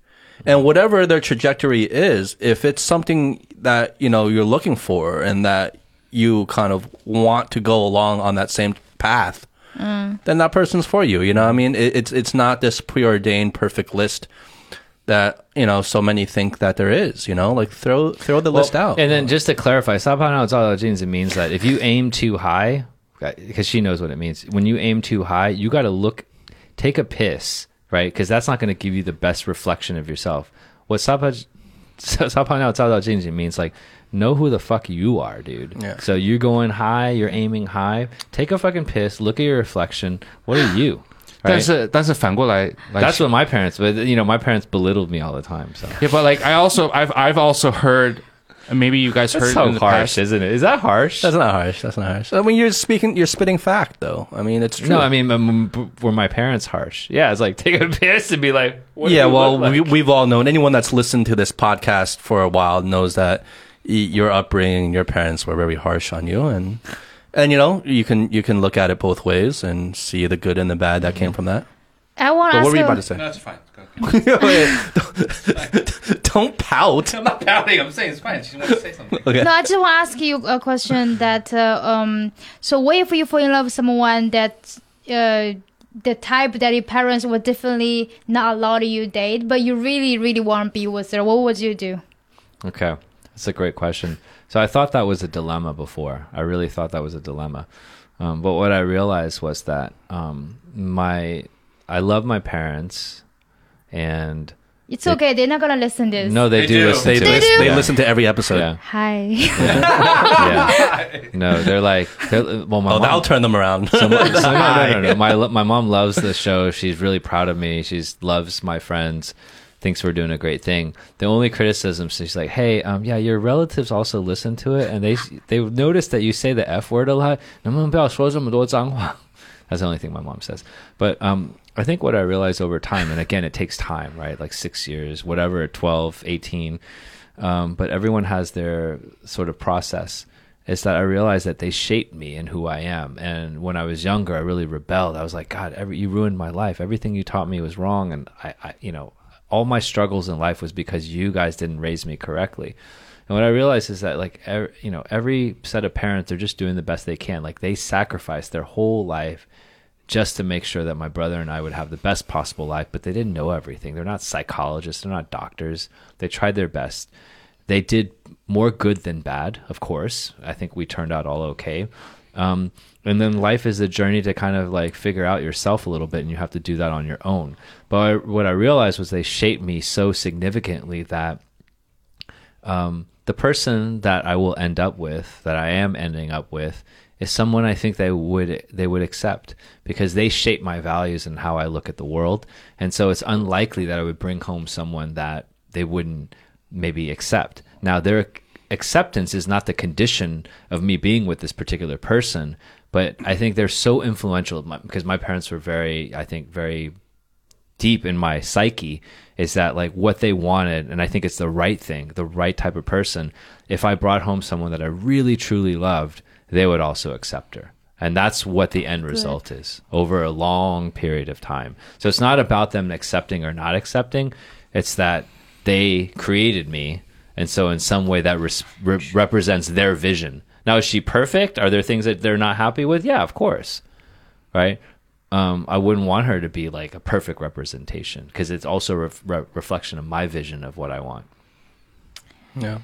And whatever their trajectory is, if it's something that, you know, you're looking for and that you kind of want to go along on that same path, mm. then that person's for you. You know what I mean? It, it's, it's not this preordained perfect list that you know so many think that there is you know? Like throw throw the well, list out. and then just to clarify sabhanallah genes it means that if you aim too high because she knows what it means when you aim too high you got to look take a piss right? Because that's not going to give you the best reflection of yourself. What sabhanallah genes it means like know who the fuck you are dude. Yeah. so you're going high you're aiming high. Take a fucking piss look at your reflection. What are you? 但 Right? 是但是反过来来 That's what my parents, but you know, my parents belittled me all the time. So Yeah, but like I also I've I've also heard and maybe you guys heard that's so in the harsh, past. isn't it? Is that harsh? That's not harsh. That's not harsh. I mean, you're speaking, you're spitting fact, though. I mean, it's true. No, I mean, um, b- were my parents harsh? Yeah, it's like take a piss and be like, what do yeah. you Well, look like? we, we've all known. Anyone that's listened to this podcast for a while knows that, y- your upbringing, your parents were very harsh on you, and and you know you can you can look at it both ways and see the good and the bad that came from that. I want to what were you you. about to say? No, it's fine. Go. Don't pout. I'm not pouting. I'm saying it's fine. She wants to say something. Okay. No, I just want to ask you a question that uh, um. So, what if you fall in love with someone that uh the type that your parents would definitely not allow you date, but you really really want to be with her? What would you do? Okay, that's a great question. So I thought that was a dilemma before. I really thought that was a dilemma. Um, but what I realized was that um, my I love my parents, and It's okay. They're not gonna listen this. no, they, They do, do. listen They to lis- it. they Yeah. listen to every episode. Yeah, Hi. yeah. No, they're like, they're, well, my Oh, mom, that'll turn them around. So, my, so no, no, no, no. My my mom loves the show. She's really proud of me. She loves my friends Thinks we're doing a great thing. The only criticism, she's like, "Hey, um, yeah, your relatives also listen to it, and they they notice that you say the f word a lot. 能不能不要说这么多脏话？" That's the only thing my mom says. But um, I think what I realized over time, and again, it takes time, right? Like six years, whatever, 12, 18. Um, but everyone has their sort of process is that I realized that they shaped me and who I am. And when I was younger, I really rebelled. I was like, God, every, you ruined my life. Everything you taught me was wrong. And I, I, you know, all my struggles in life was because you guys didn't raise me correctly. And what I realized is that, like, ev you know, every set of parents, they're just doing the best they can. Like, they sacrificed their whole life just to make sure that my brother and I would have the best possible life, but they didn't know everything. They're not psychologists, they're not doctors. They tried their best. They did more good than bad, of course. I think we turned out all okay. Um, and then life is a journey to kind of like figure out yourself a little bit, and you have to do that on your own. But I, what I realized was they shaped me so significantly that um, the person that I will end up with, that I am ending up with, is someone I think they would they would accept because they shape my values and how I look at the world. And so it's unlikely that I would bring home someone that they wouldn't maybe accept. Now their acceptance is not the condition of me being with this particular person, but I think they're so influential because my parents were very, I think, very deep in my psyche is that like what they wanted and i think it's the right thing the right type of person. If i brought home someone that i really truly loved they would also accept her. And that's what the end result is over a long period of time. So it's not about them accepting or not accepting. It's that they created me and so in some way that res- re- represents their vision now is she perfect are there things that they're not happy with yeah of course right um, I wouldn't want her to be like a perfect representation because it's also a ref- re- reflection of my vision of what I want. yeah.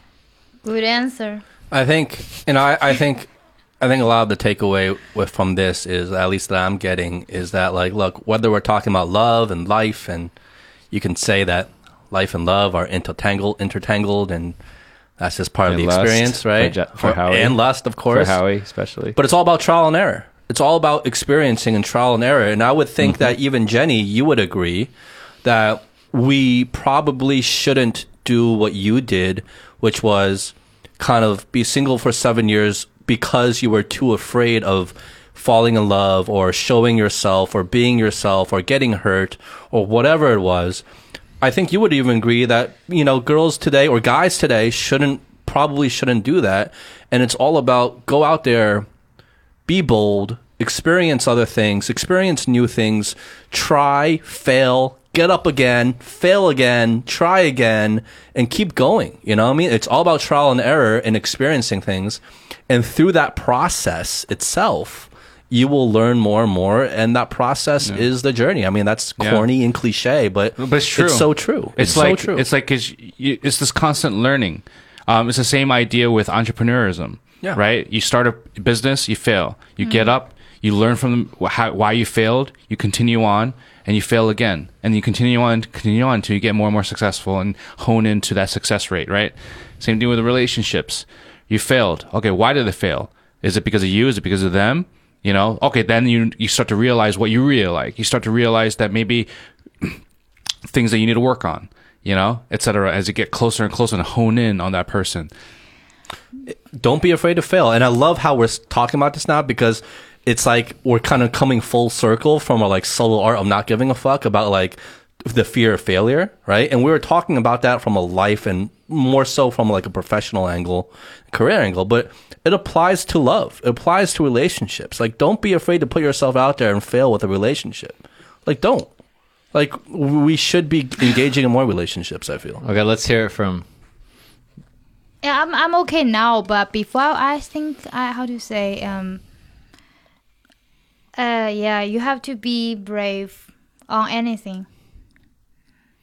Good answer. I think, and I, I think, I think a lot of the takeaway with from this is, at least that I'm getting, is that like, look, whether we're talking about love and life, and you can say that life and love are intertangled, intertangled, and that's just part of the lust experience, right? Ja- for Howie. and lust, of course, For. Howie, especially. But it's all about trial and error. It's all about experiencing and trial and error. And I would think Mm-hmm. that even Jenny, you would agree that we probably shouldn't do what you did, which was kind of be single for seven years because you were too afraid of falling in love or showing yourself or being yourself or getting hurt or whatever it was. I think you would even agree that, you know, girls today or guys today shouldn't, probably shouldn't do that. And it's all about go out there, be bold, experience other things, experience new things, try, fail, get up again, fail again, try again, and keep going. You know what I mean? It's all about trial and error and experiencing things. And through that process itself, you will learn more and more. And that process is the journey. I mean, that's Yeah. corny and cliche, but, But it's true. It's so true. It's, It's, like so true. it's like cause you, it's this constant learning. Um, it's the same idea with entrepreneurism. Yeah. Right. You start a business, you fail. You get up, you learn from wh- how, why you failed. You continue on, and you fail again, and you continue on, continue on until you get more and more successful and hone into that success rate. Right. Same thing with the relationships. You failed. Okay. Why did it fail? Is it because of you? Is it because of them? You know. Okay. Then you you start to realize what you really like. You start to realize that maybe things that you need to work on, you know, etc as you get closer and closer and hone in on that person. don't be afraid to fail. And I love how we're talking about this now because it's like we're kind of coming full circle from our like solo art of not giving a fuck about like the fear of failure, right? And we were talking about that from a life and more so from like a professional angle, career angle, but it applies to love. It applies to relationships. Like don't be afraid to put yourself out there and fail with a relationship. Like don't. Like we should be engaging in more relationships, I feel. Okay, let's hear it from. Yeah, I'm I'm okay now, but before I think I how to say um. Uh, yeah, you have to be brave on anything.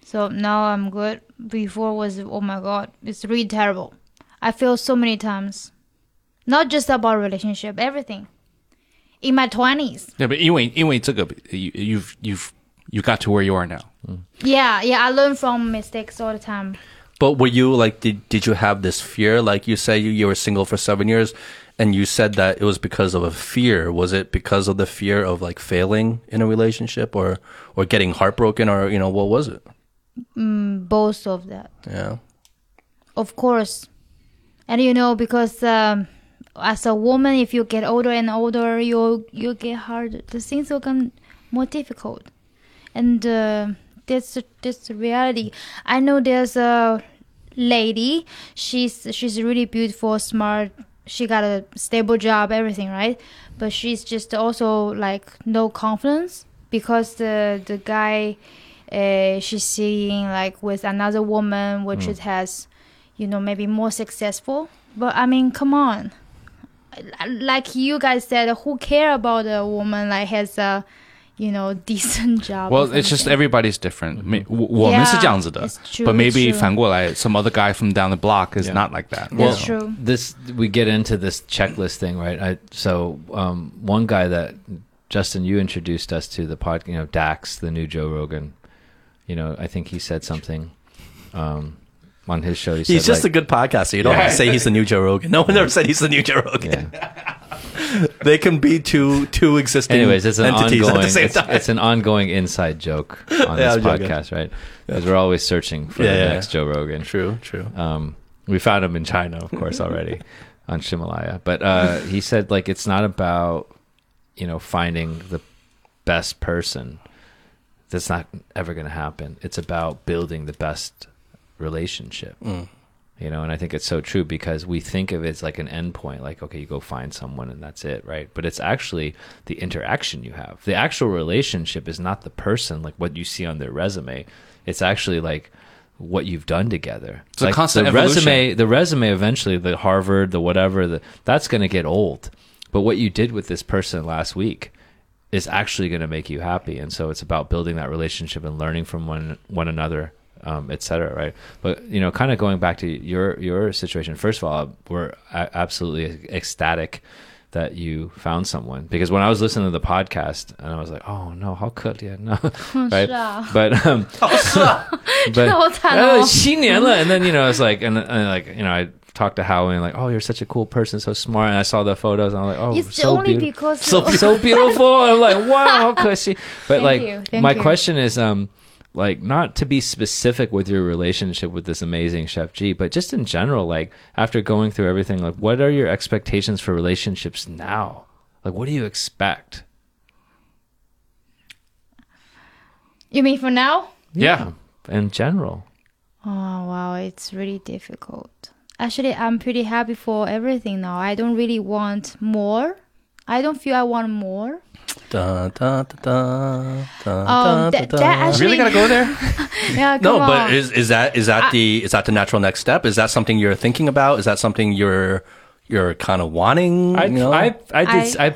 So now I'm good. Before was oh my god, it's really terrible. I feel so many times, not just about relationship, everything. In my twenties, 对，不，因为因为这个，you you've you've you got to where you are now. yeah, yeah, I learn from mistakes all the time. But were you like did did you have this fear? Like you say you, you were single for seven years and you said that it was because of a fear. Was it because of the fear of like failing in a relationship or or getting heartbroken or you know, what was it? Both of that. Yeah. Of course. And you know, because um, as a woman, if you get older and older, you you get harder. The things become more difficult, and uh, that's that's reality. I know there's a lady. She's she's really beautiful, smart. She got a stable job, everything, right? But she's just also like no confidence because the the guy uh, she's seeing like with another woman, which it has you know maybe more successful but i mean come on like you guys said who care about a woman like has a you know decent job or Well, it's just something? everybody's different. 没我我们是这样子的 it's true, but it's maybe true. 反过来，some other guy from down the block is Yeah. not like that. That's you know? true This we get into this checklist thing, right? I so um, one guy that Justin you introduced us to the pod, you know, Dax, the new Joe Rogan. You know, I think he said something um, on his show. He He's said, just a good podcaster. You don't have to say he's the new Joe Rogan. No one ever said he's the new Joe Rogan. yeah. They can be two two existing Anyways, it's an entities ongoing. at the same It's, time. it's an ongoing inside joke on Yeah, this I'm joking. podcast, right? Because we're always searching for Yeah, the yeah. next Joe Rogan. true, true. Um, we found him in China, of course, already on Ximalaya. But uh, he said like it's not about you know finding the best person. That's not ever going to happen. It's about building the best relationship. Mm. You know, and I think it's so true because we think of it as like an endpoint, like okay, you go find someone and that's it, right? But it's actually the interaction you have. The actual relationship is not the person, like what you see on their resume. It's actually like what you've done together. It's a like constant the evolution. resume the resume eventually the harvard the whatever the, that's going to get old but what you did with this person last week is actually going to make you happy and so it's about building that relationship and learning from one one another um, et cetera, right? But you know, kind of going back to your your situation. First of all, we're a- absolutely ecstatic that you found someone because when I was listening to the podcast and I was like, oh no, how could you no, right? 是啊 But um, but 好惨哦。呃七年了 and then you know it's like and, and like you know I talked to Howie and like oh you're such a cool person so smart and I saw the photos and I'm like oh It's so beautiful so so beautiful I'm like wow she but Thank like my you. question is um like not to be specific with your relationship with this amazing chef G but just in general like after going through everything like what are your expectations for relationships now like what do you expect you mean for now? Yeah. in general Oh wow, it's really difficult. Actually, I'm pretty happy for everything now. I don't really want more. I don't feel I want more. Da, da, da, da, da, Um, da, that, da, that da. actually, Really gotta go there? yeah, come No, on. but is is that is that the is that the natural next step? Is that something you're thinking about? Is that something you're you're kind of wanting? I, you know? I, I did. I,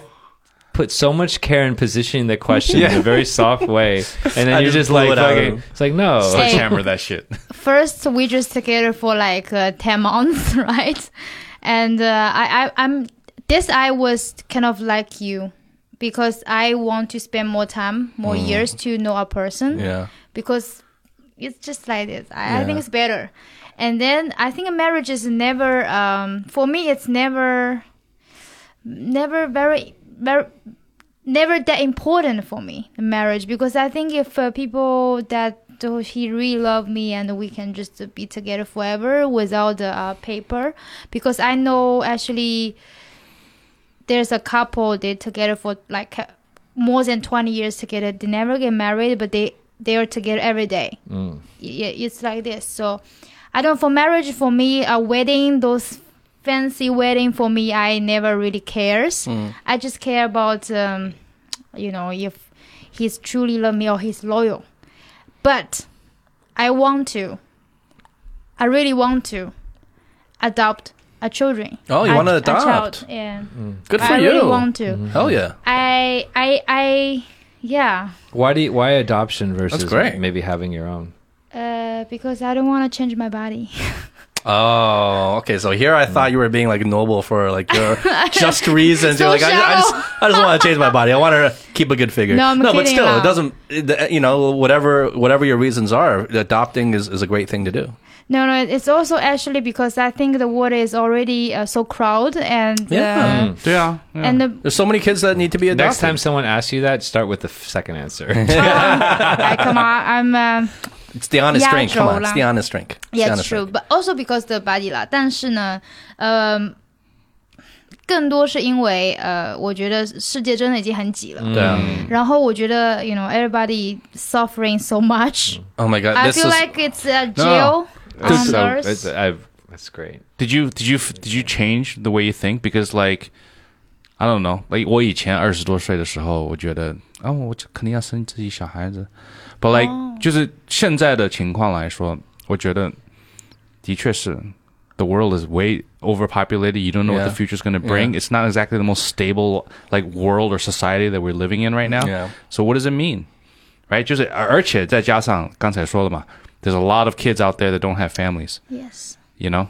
put so much care in positioning the question in a very soft way, and then I you're just just, like, it out fucking, it's like no. Say- Sledgehammer that shit. first we just together for like uh, 10 months right? And uh, I, I i'm this i was kind of like you because i want to spend more time more years to know a person. Yeah. because it's just like this. I, I think it's better. And then i think a marriage is never um for me it's never never very very never that important for me the marriage because i think if uh, people that oh, he really love me and we can just uh, be together forever without the uh, paper because i know actually there's a couple they together for like uh, more than 20 years together they never get married but they they are together every day. Yeah, it's like this. So I don't for marriage for me a wedding those fancy wedding for me I never really cares. I just care about um, you know if he's truly love me or he's loyal. But I want to. I really want to adopt a children. Oh, you wanna a adopt? child, yeah. Good for I you. really want to. Hell yeah. I I I yeah. Why do you, why adoption versus great. maybe having your own? Uh, because I don't want to change my body. Oh, okay. So here I thought you were being like noble for like your just reasons. so You're like, I, I, just, I just want to change my body. I want to keep a good figure. No, I'm no, but still, it doesn't. You know, whatever whatever your reasons are, adopting is, is a great thing to do. No, no, it's also actually because I think the water is already uh, so crowded and uh, yeah, uh, mm. yeah, yeah, and the, there's so many kids that need to be adopted. Next time someone asks you that, start with the second answer. um, I, come on, I'm. Uh, it's the honest Yeah, drink. Come on, it's Jola. the honest drink. It's the yeah, it's honest true, drink. but also because the body 啦。但是呢，呃，更多是因为呃，我觉得世界真的已经很挤了。对啊。然后我觉得，you know, everybody suffering so much. Oh my god, I this feel is like it's a jail It's on so, earth. it's, I've, that's great. Did you did you did you change the way you think? Because like I don't know, like 我以前二十多岁的时候，我觉得啊，我就肯定要生自己小孩子。 But like、就是现在的情况来说，我觉得的确是 the world is way overpopulated. You don't know what the Yeah. future is going to bring. Yeah. It's not exactly the most stable like world or society that we're living in right now. Yeah. So what does it mean? Right? 就是而且再加上刚才说了嘛，There's a lot of kids out there that don't have families. Yes. you know，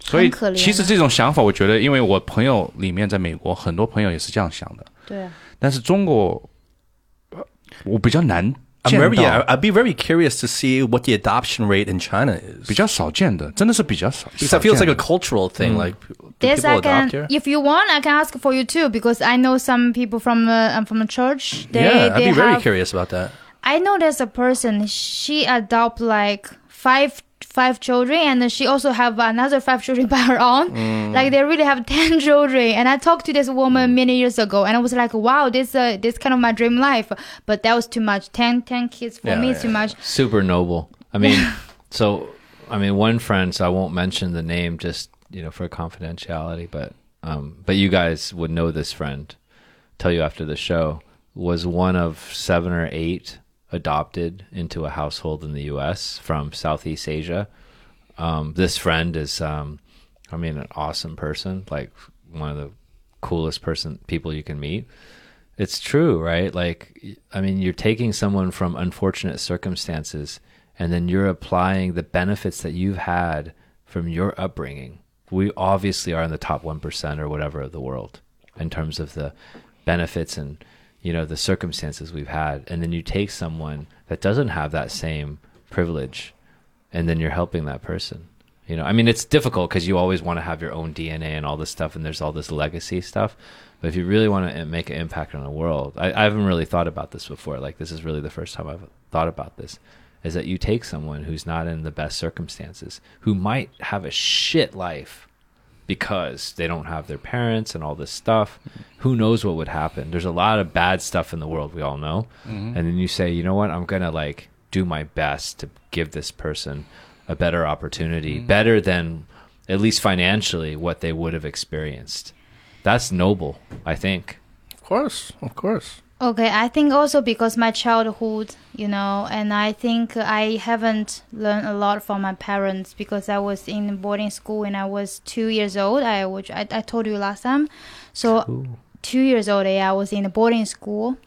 所以很可怜啊其实这种想法，我觉得，因为我朋友里面在美国，很多朋友也是这样想的，对啊。但是中国，呃我比较难 I'm 见 very, 到 yeah, I'd be very curious to see what the adoption rate in China is. 比较少见的，真的是比较少。 Because it feels 少 like 见 a cultural thing. Like, do This people I can, adopt here? if you want, I can ask for you too because I know some people from uh, um, from a church. They, yeah, I'd they be very have, curious about that. I know there's a person. She adopt like five five children, and she also have another five children by her own. Mm. Like they really have ten children. And I talked to this woman many years ago, and I was like, wow, this uh, this kind of my dream life. But that was too much. 10, 10 kids for Yeah, me is yeah, too much. Super noble. I mean, so I mean, one friend. So I won't mention the name, just you know, for confidentiality. But um, but you guys would know this friend. Tell you after the show was one of seven or eight adopted into a household in the U.S. from Southeast Asia. Um, this friend is, um, I mean, an awesome person, like one of the coolest person people you can meet. It's true, right? Like, I mean, you're taking someone from unfortunate circumstances, and then you're applying the benefits that you've had from your upbringing. We obviously are in the top one percent or whatever of the world in terms of the benefits and you know the circumstances we've had, and then you take someone that doesn't have that same privilege, and then you're helping that person. You know, I mean, it's difficult because you always want to have your own DNA and all this stuff, and there's all this legacy stuff. But if you really want to make an impact on the world, I, I haven't really thought about this before. Like, this is really the first time I've thought about this. Is that you take someone who's not in the best circumstances, who might have a shit life because they don't have their parents and all this stuff. Who knows what would happen? There's a lot of bad stuff in the world, we all know. Mm-hmm. And then you say, you know what? I'm going to like do my best to give this person a better opportunity, mm-hmm. better than at least financially what they would have experienced. That's noble, I think. Of course, of course. Okay, I think also because my childhood, you know, and I think I haven't learned a lot from my parents because I was in boarding school when I was two years old. I which I, I told you last time. So two years old, yeah, I was in a boarding school.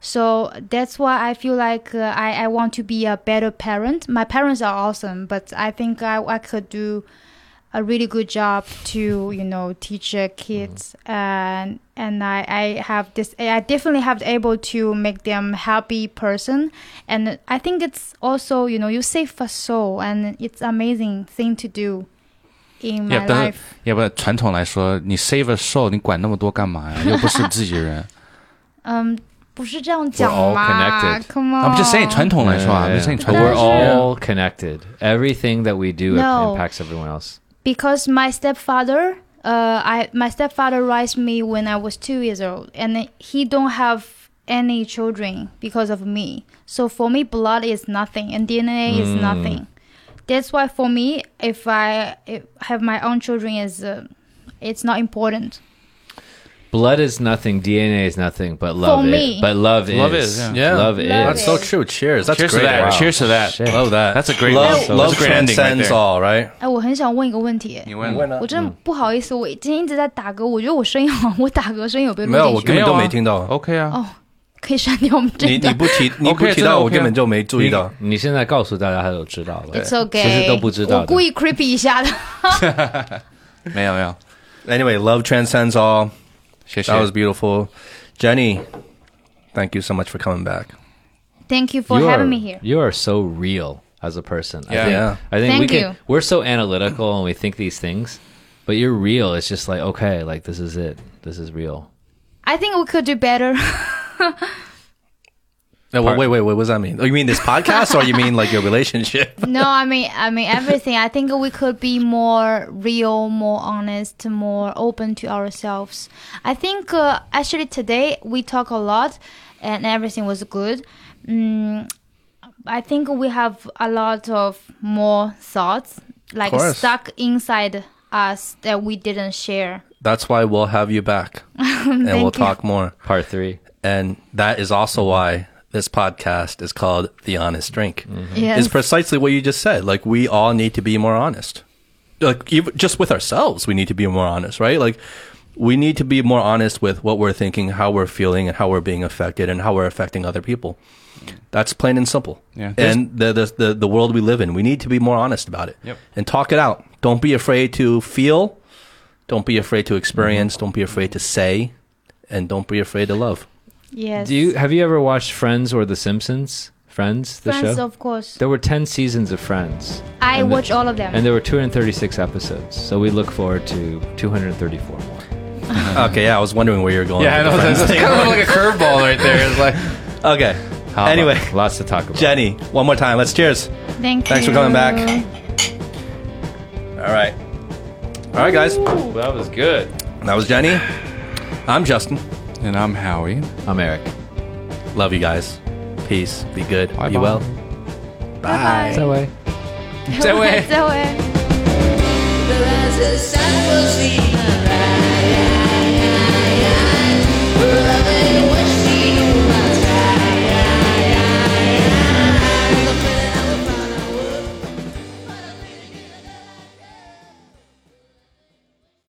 So that's why I feel like uh, I I want to be a better parent. My parents are awesome, but I think I I could do a really good job to you know teach uh, kids and and I, I have this I definitely have able to make them happy person and I think it's also you know you save a soul and it's amazing thing to do in my Yeah，但是 life 要不然传统来说，你 save a soul，你管那么多干嘛呀？又不是自己人。嗯不是这样讲 all 嘛 connected. Come on I'm just saying 传统来说啊，I'm just saying But 传统 we're 来说。 all connected. Everything that we do No. impacts everyone else. because my stepfather uh I my stepfather raised me when I was two years old and he don't have any children because of me. So for me, blood is nothing and DNA is nothing. That's why for me, if I if have my own children, is uh, it's not important Blood is nothing, DNA is nothing, but love For is. me. But love, Love is. is, yeah. Yeah. Love is. That's so is. true. Cheers. That's Cheers great. to that. Wow. Cheers to that. Shit. Love that. That's a great love. one. Love That's a great ending right transcends there. all, right? 哎，我很想问一个问题，你问我真的不好意思，我今天一直在打嗝，我觉得我声音好，我打嗝声音有被录没有，我进去根本都没听到。 OK 啊。哦，可以删掉我们这你一段。你不提你不 OK，真的提到，我 OK 啊根本就没注意到。你现在告诉大家，他都知道了。 It's okay，其实都不知道的我故意 creepy 一下的。没有没有， Anyway, love transcends all. 谢谢 That。was beautiful. Jenny, thank you so much for coming back. Thank you for you having are, me here. You are so real as a person. I Yeah. think, Yeah. I think we Thank can. you. We're so analytical and we think these things, but you're real. It's just like okay, like this is it. This is real. I think we could do better. No, wait, wait, wait. What does that mean? Oh, you mean this podcast, or you mean like your relationship? no, I mean, I mean everything. I think we could be more real, more honest, more open to ourselves. I think uh, actually today we talk a lot, and everything was good. Mm, I think we have a lot of more thoughts, like stuck inside us that we didn't share. That's why we'll have you back, and we'll you. talk more. Part three. And that is also why this podcast is called The Honest Drink. Mm-hmm. Yes. Is precisely what you just said. Like we all need to be more honest. Like even just with ourselves, we need to be more honest, right? Like we need to be more honest with what we're thinking, how we're feeling, and how we're being affected, and how we're affecting other people. That's plain and simple. Yeah. And the, the the the world we live in, we need to be more honest about it. Yep. And talk it out. Don't be afraid to feel. Don't be afraid to experience. Don't be afraid to say, and don't be afraid to love. Yes. Do you have you ever watched Friends or The Simpsons? Friends, the Friends, show. of course. there were ten seasons of Friends, I and the- watch all of them. and there were 236 episodes. So we look forward to 234 more. Okay, yeah, I was wondering where you're going. Yeah, I know. the That's, friends that's thing. kind of like a curveball right there. It's like, Okay. How about- Anyway, lots to talk about. Jenny, one more time. Let's cheers. Thank you. Thanks for coming back. All right. All right, guys. that was good. That was Jenny. I'm Justin. And I'm Howie. I'm Eric. Love you guys. Peace. Be good. Bye be bye. well. Bye. Zoe. Zoe. Zoe. Zoe.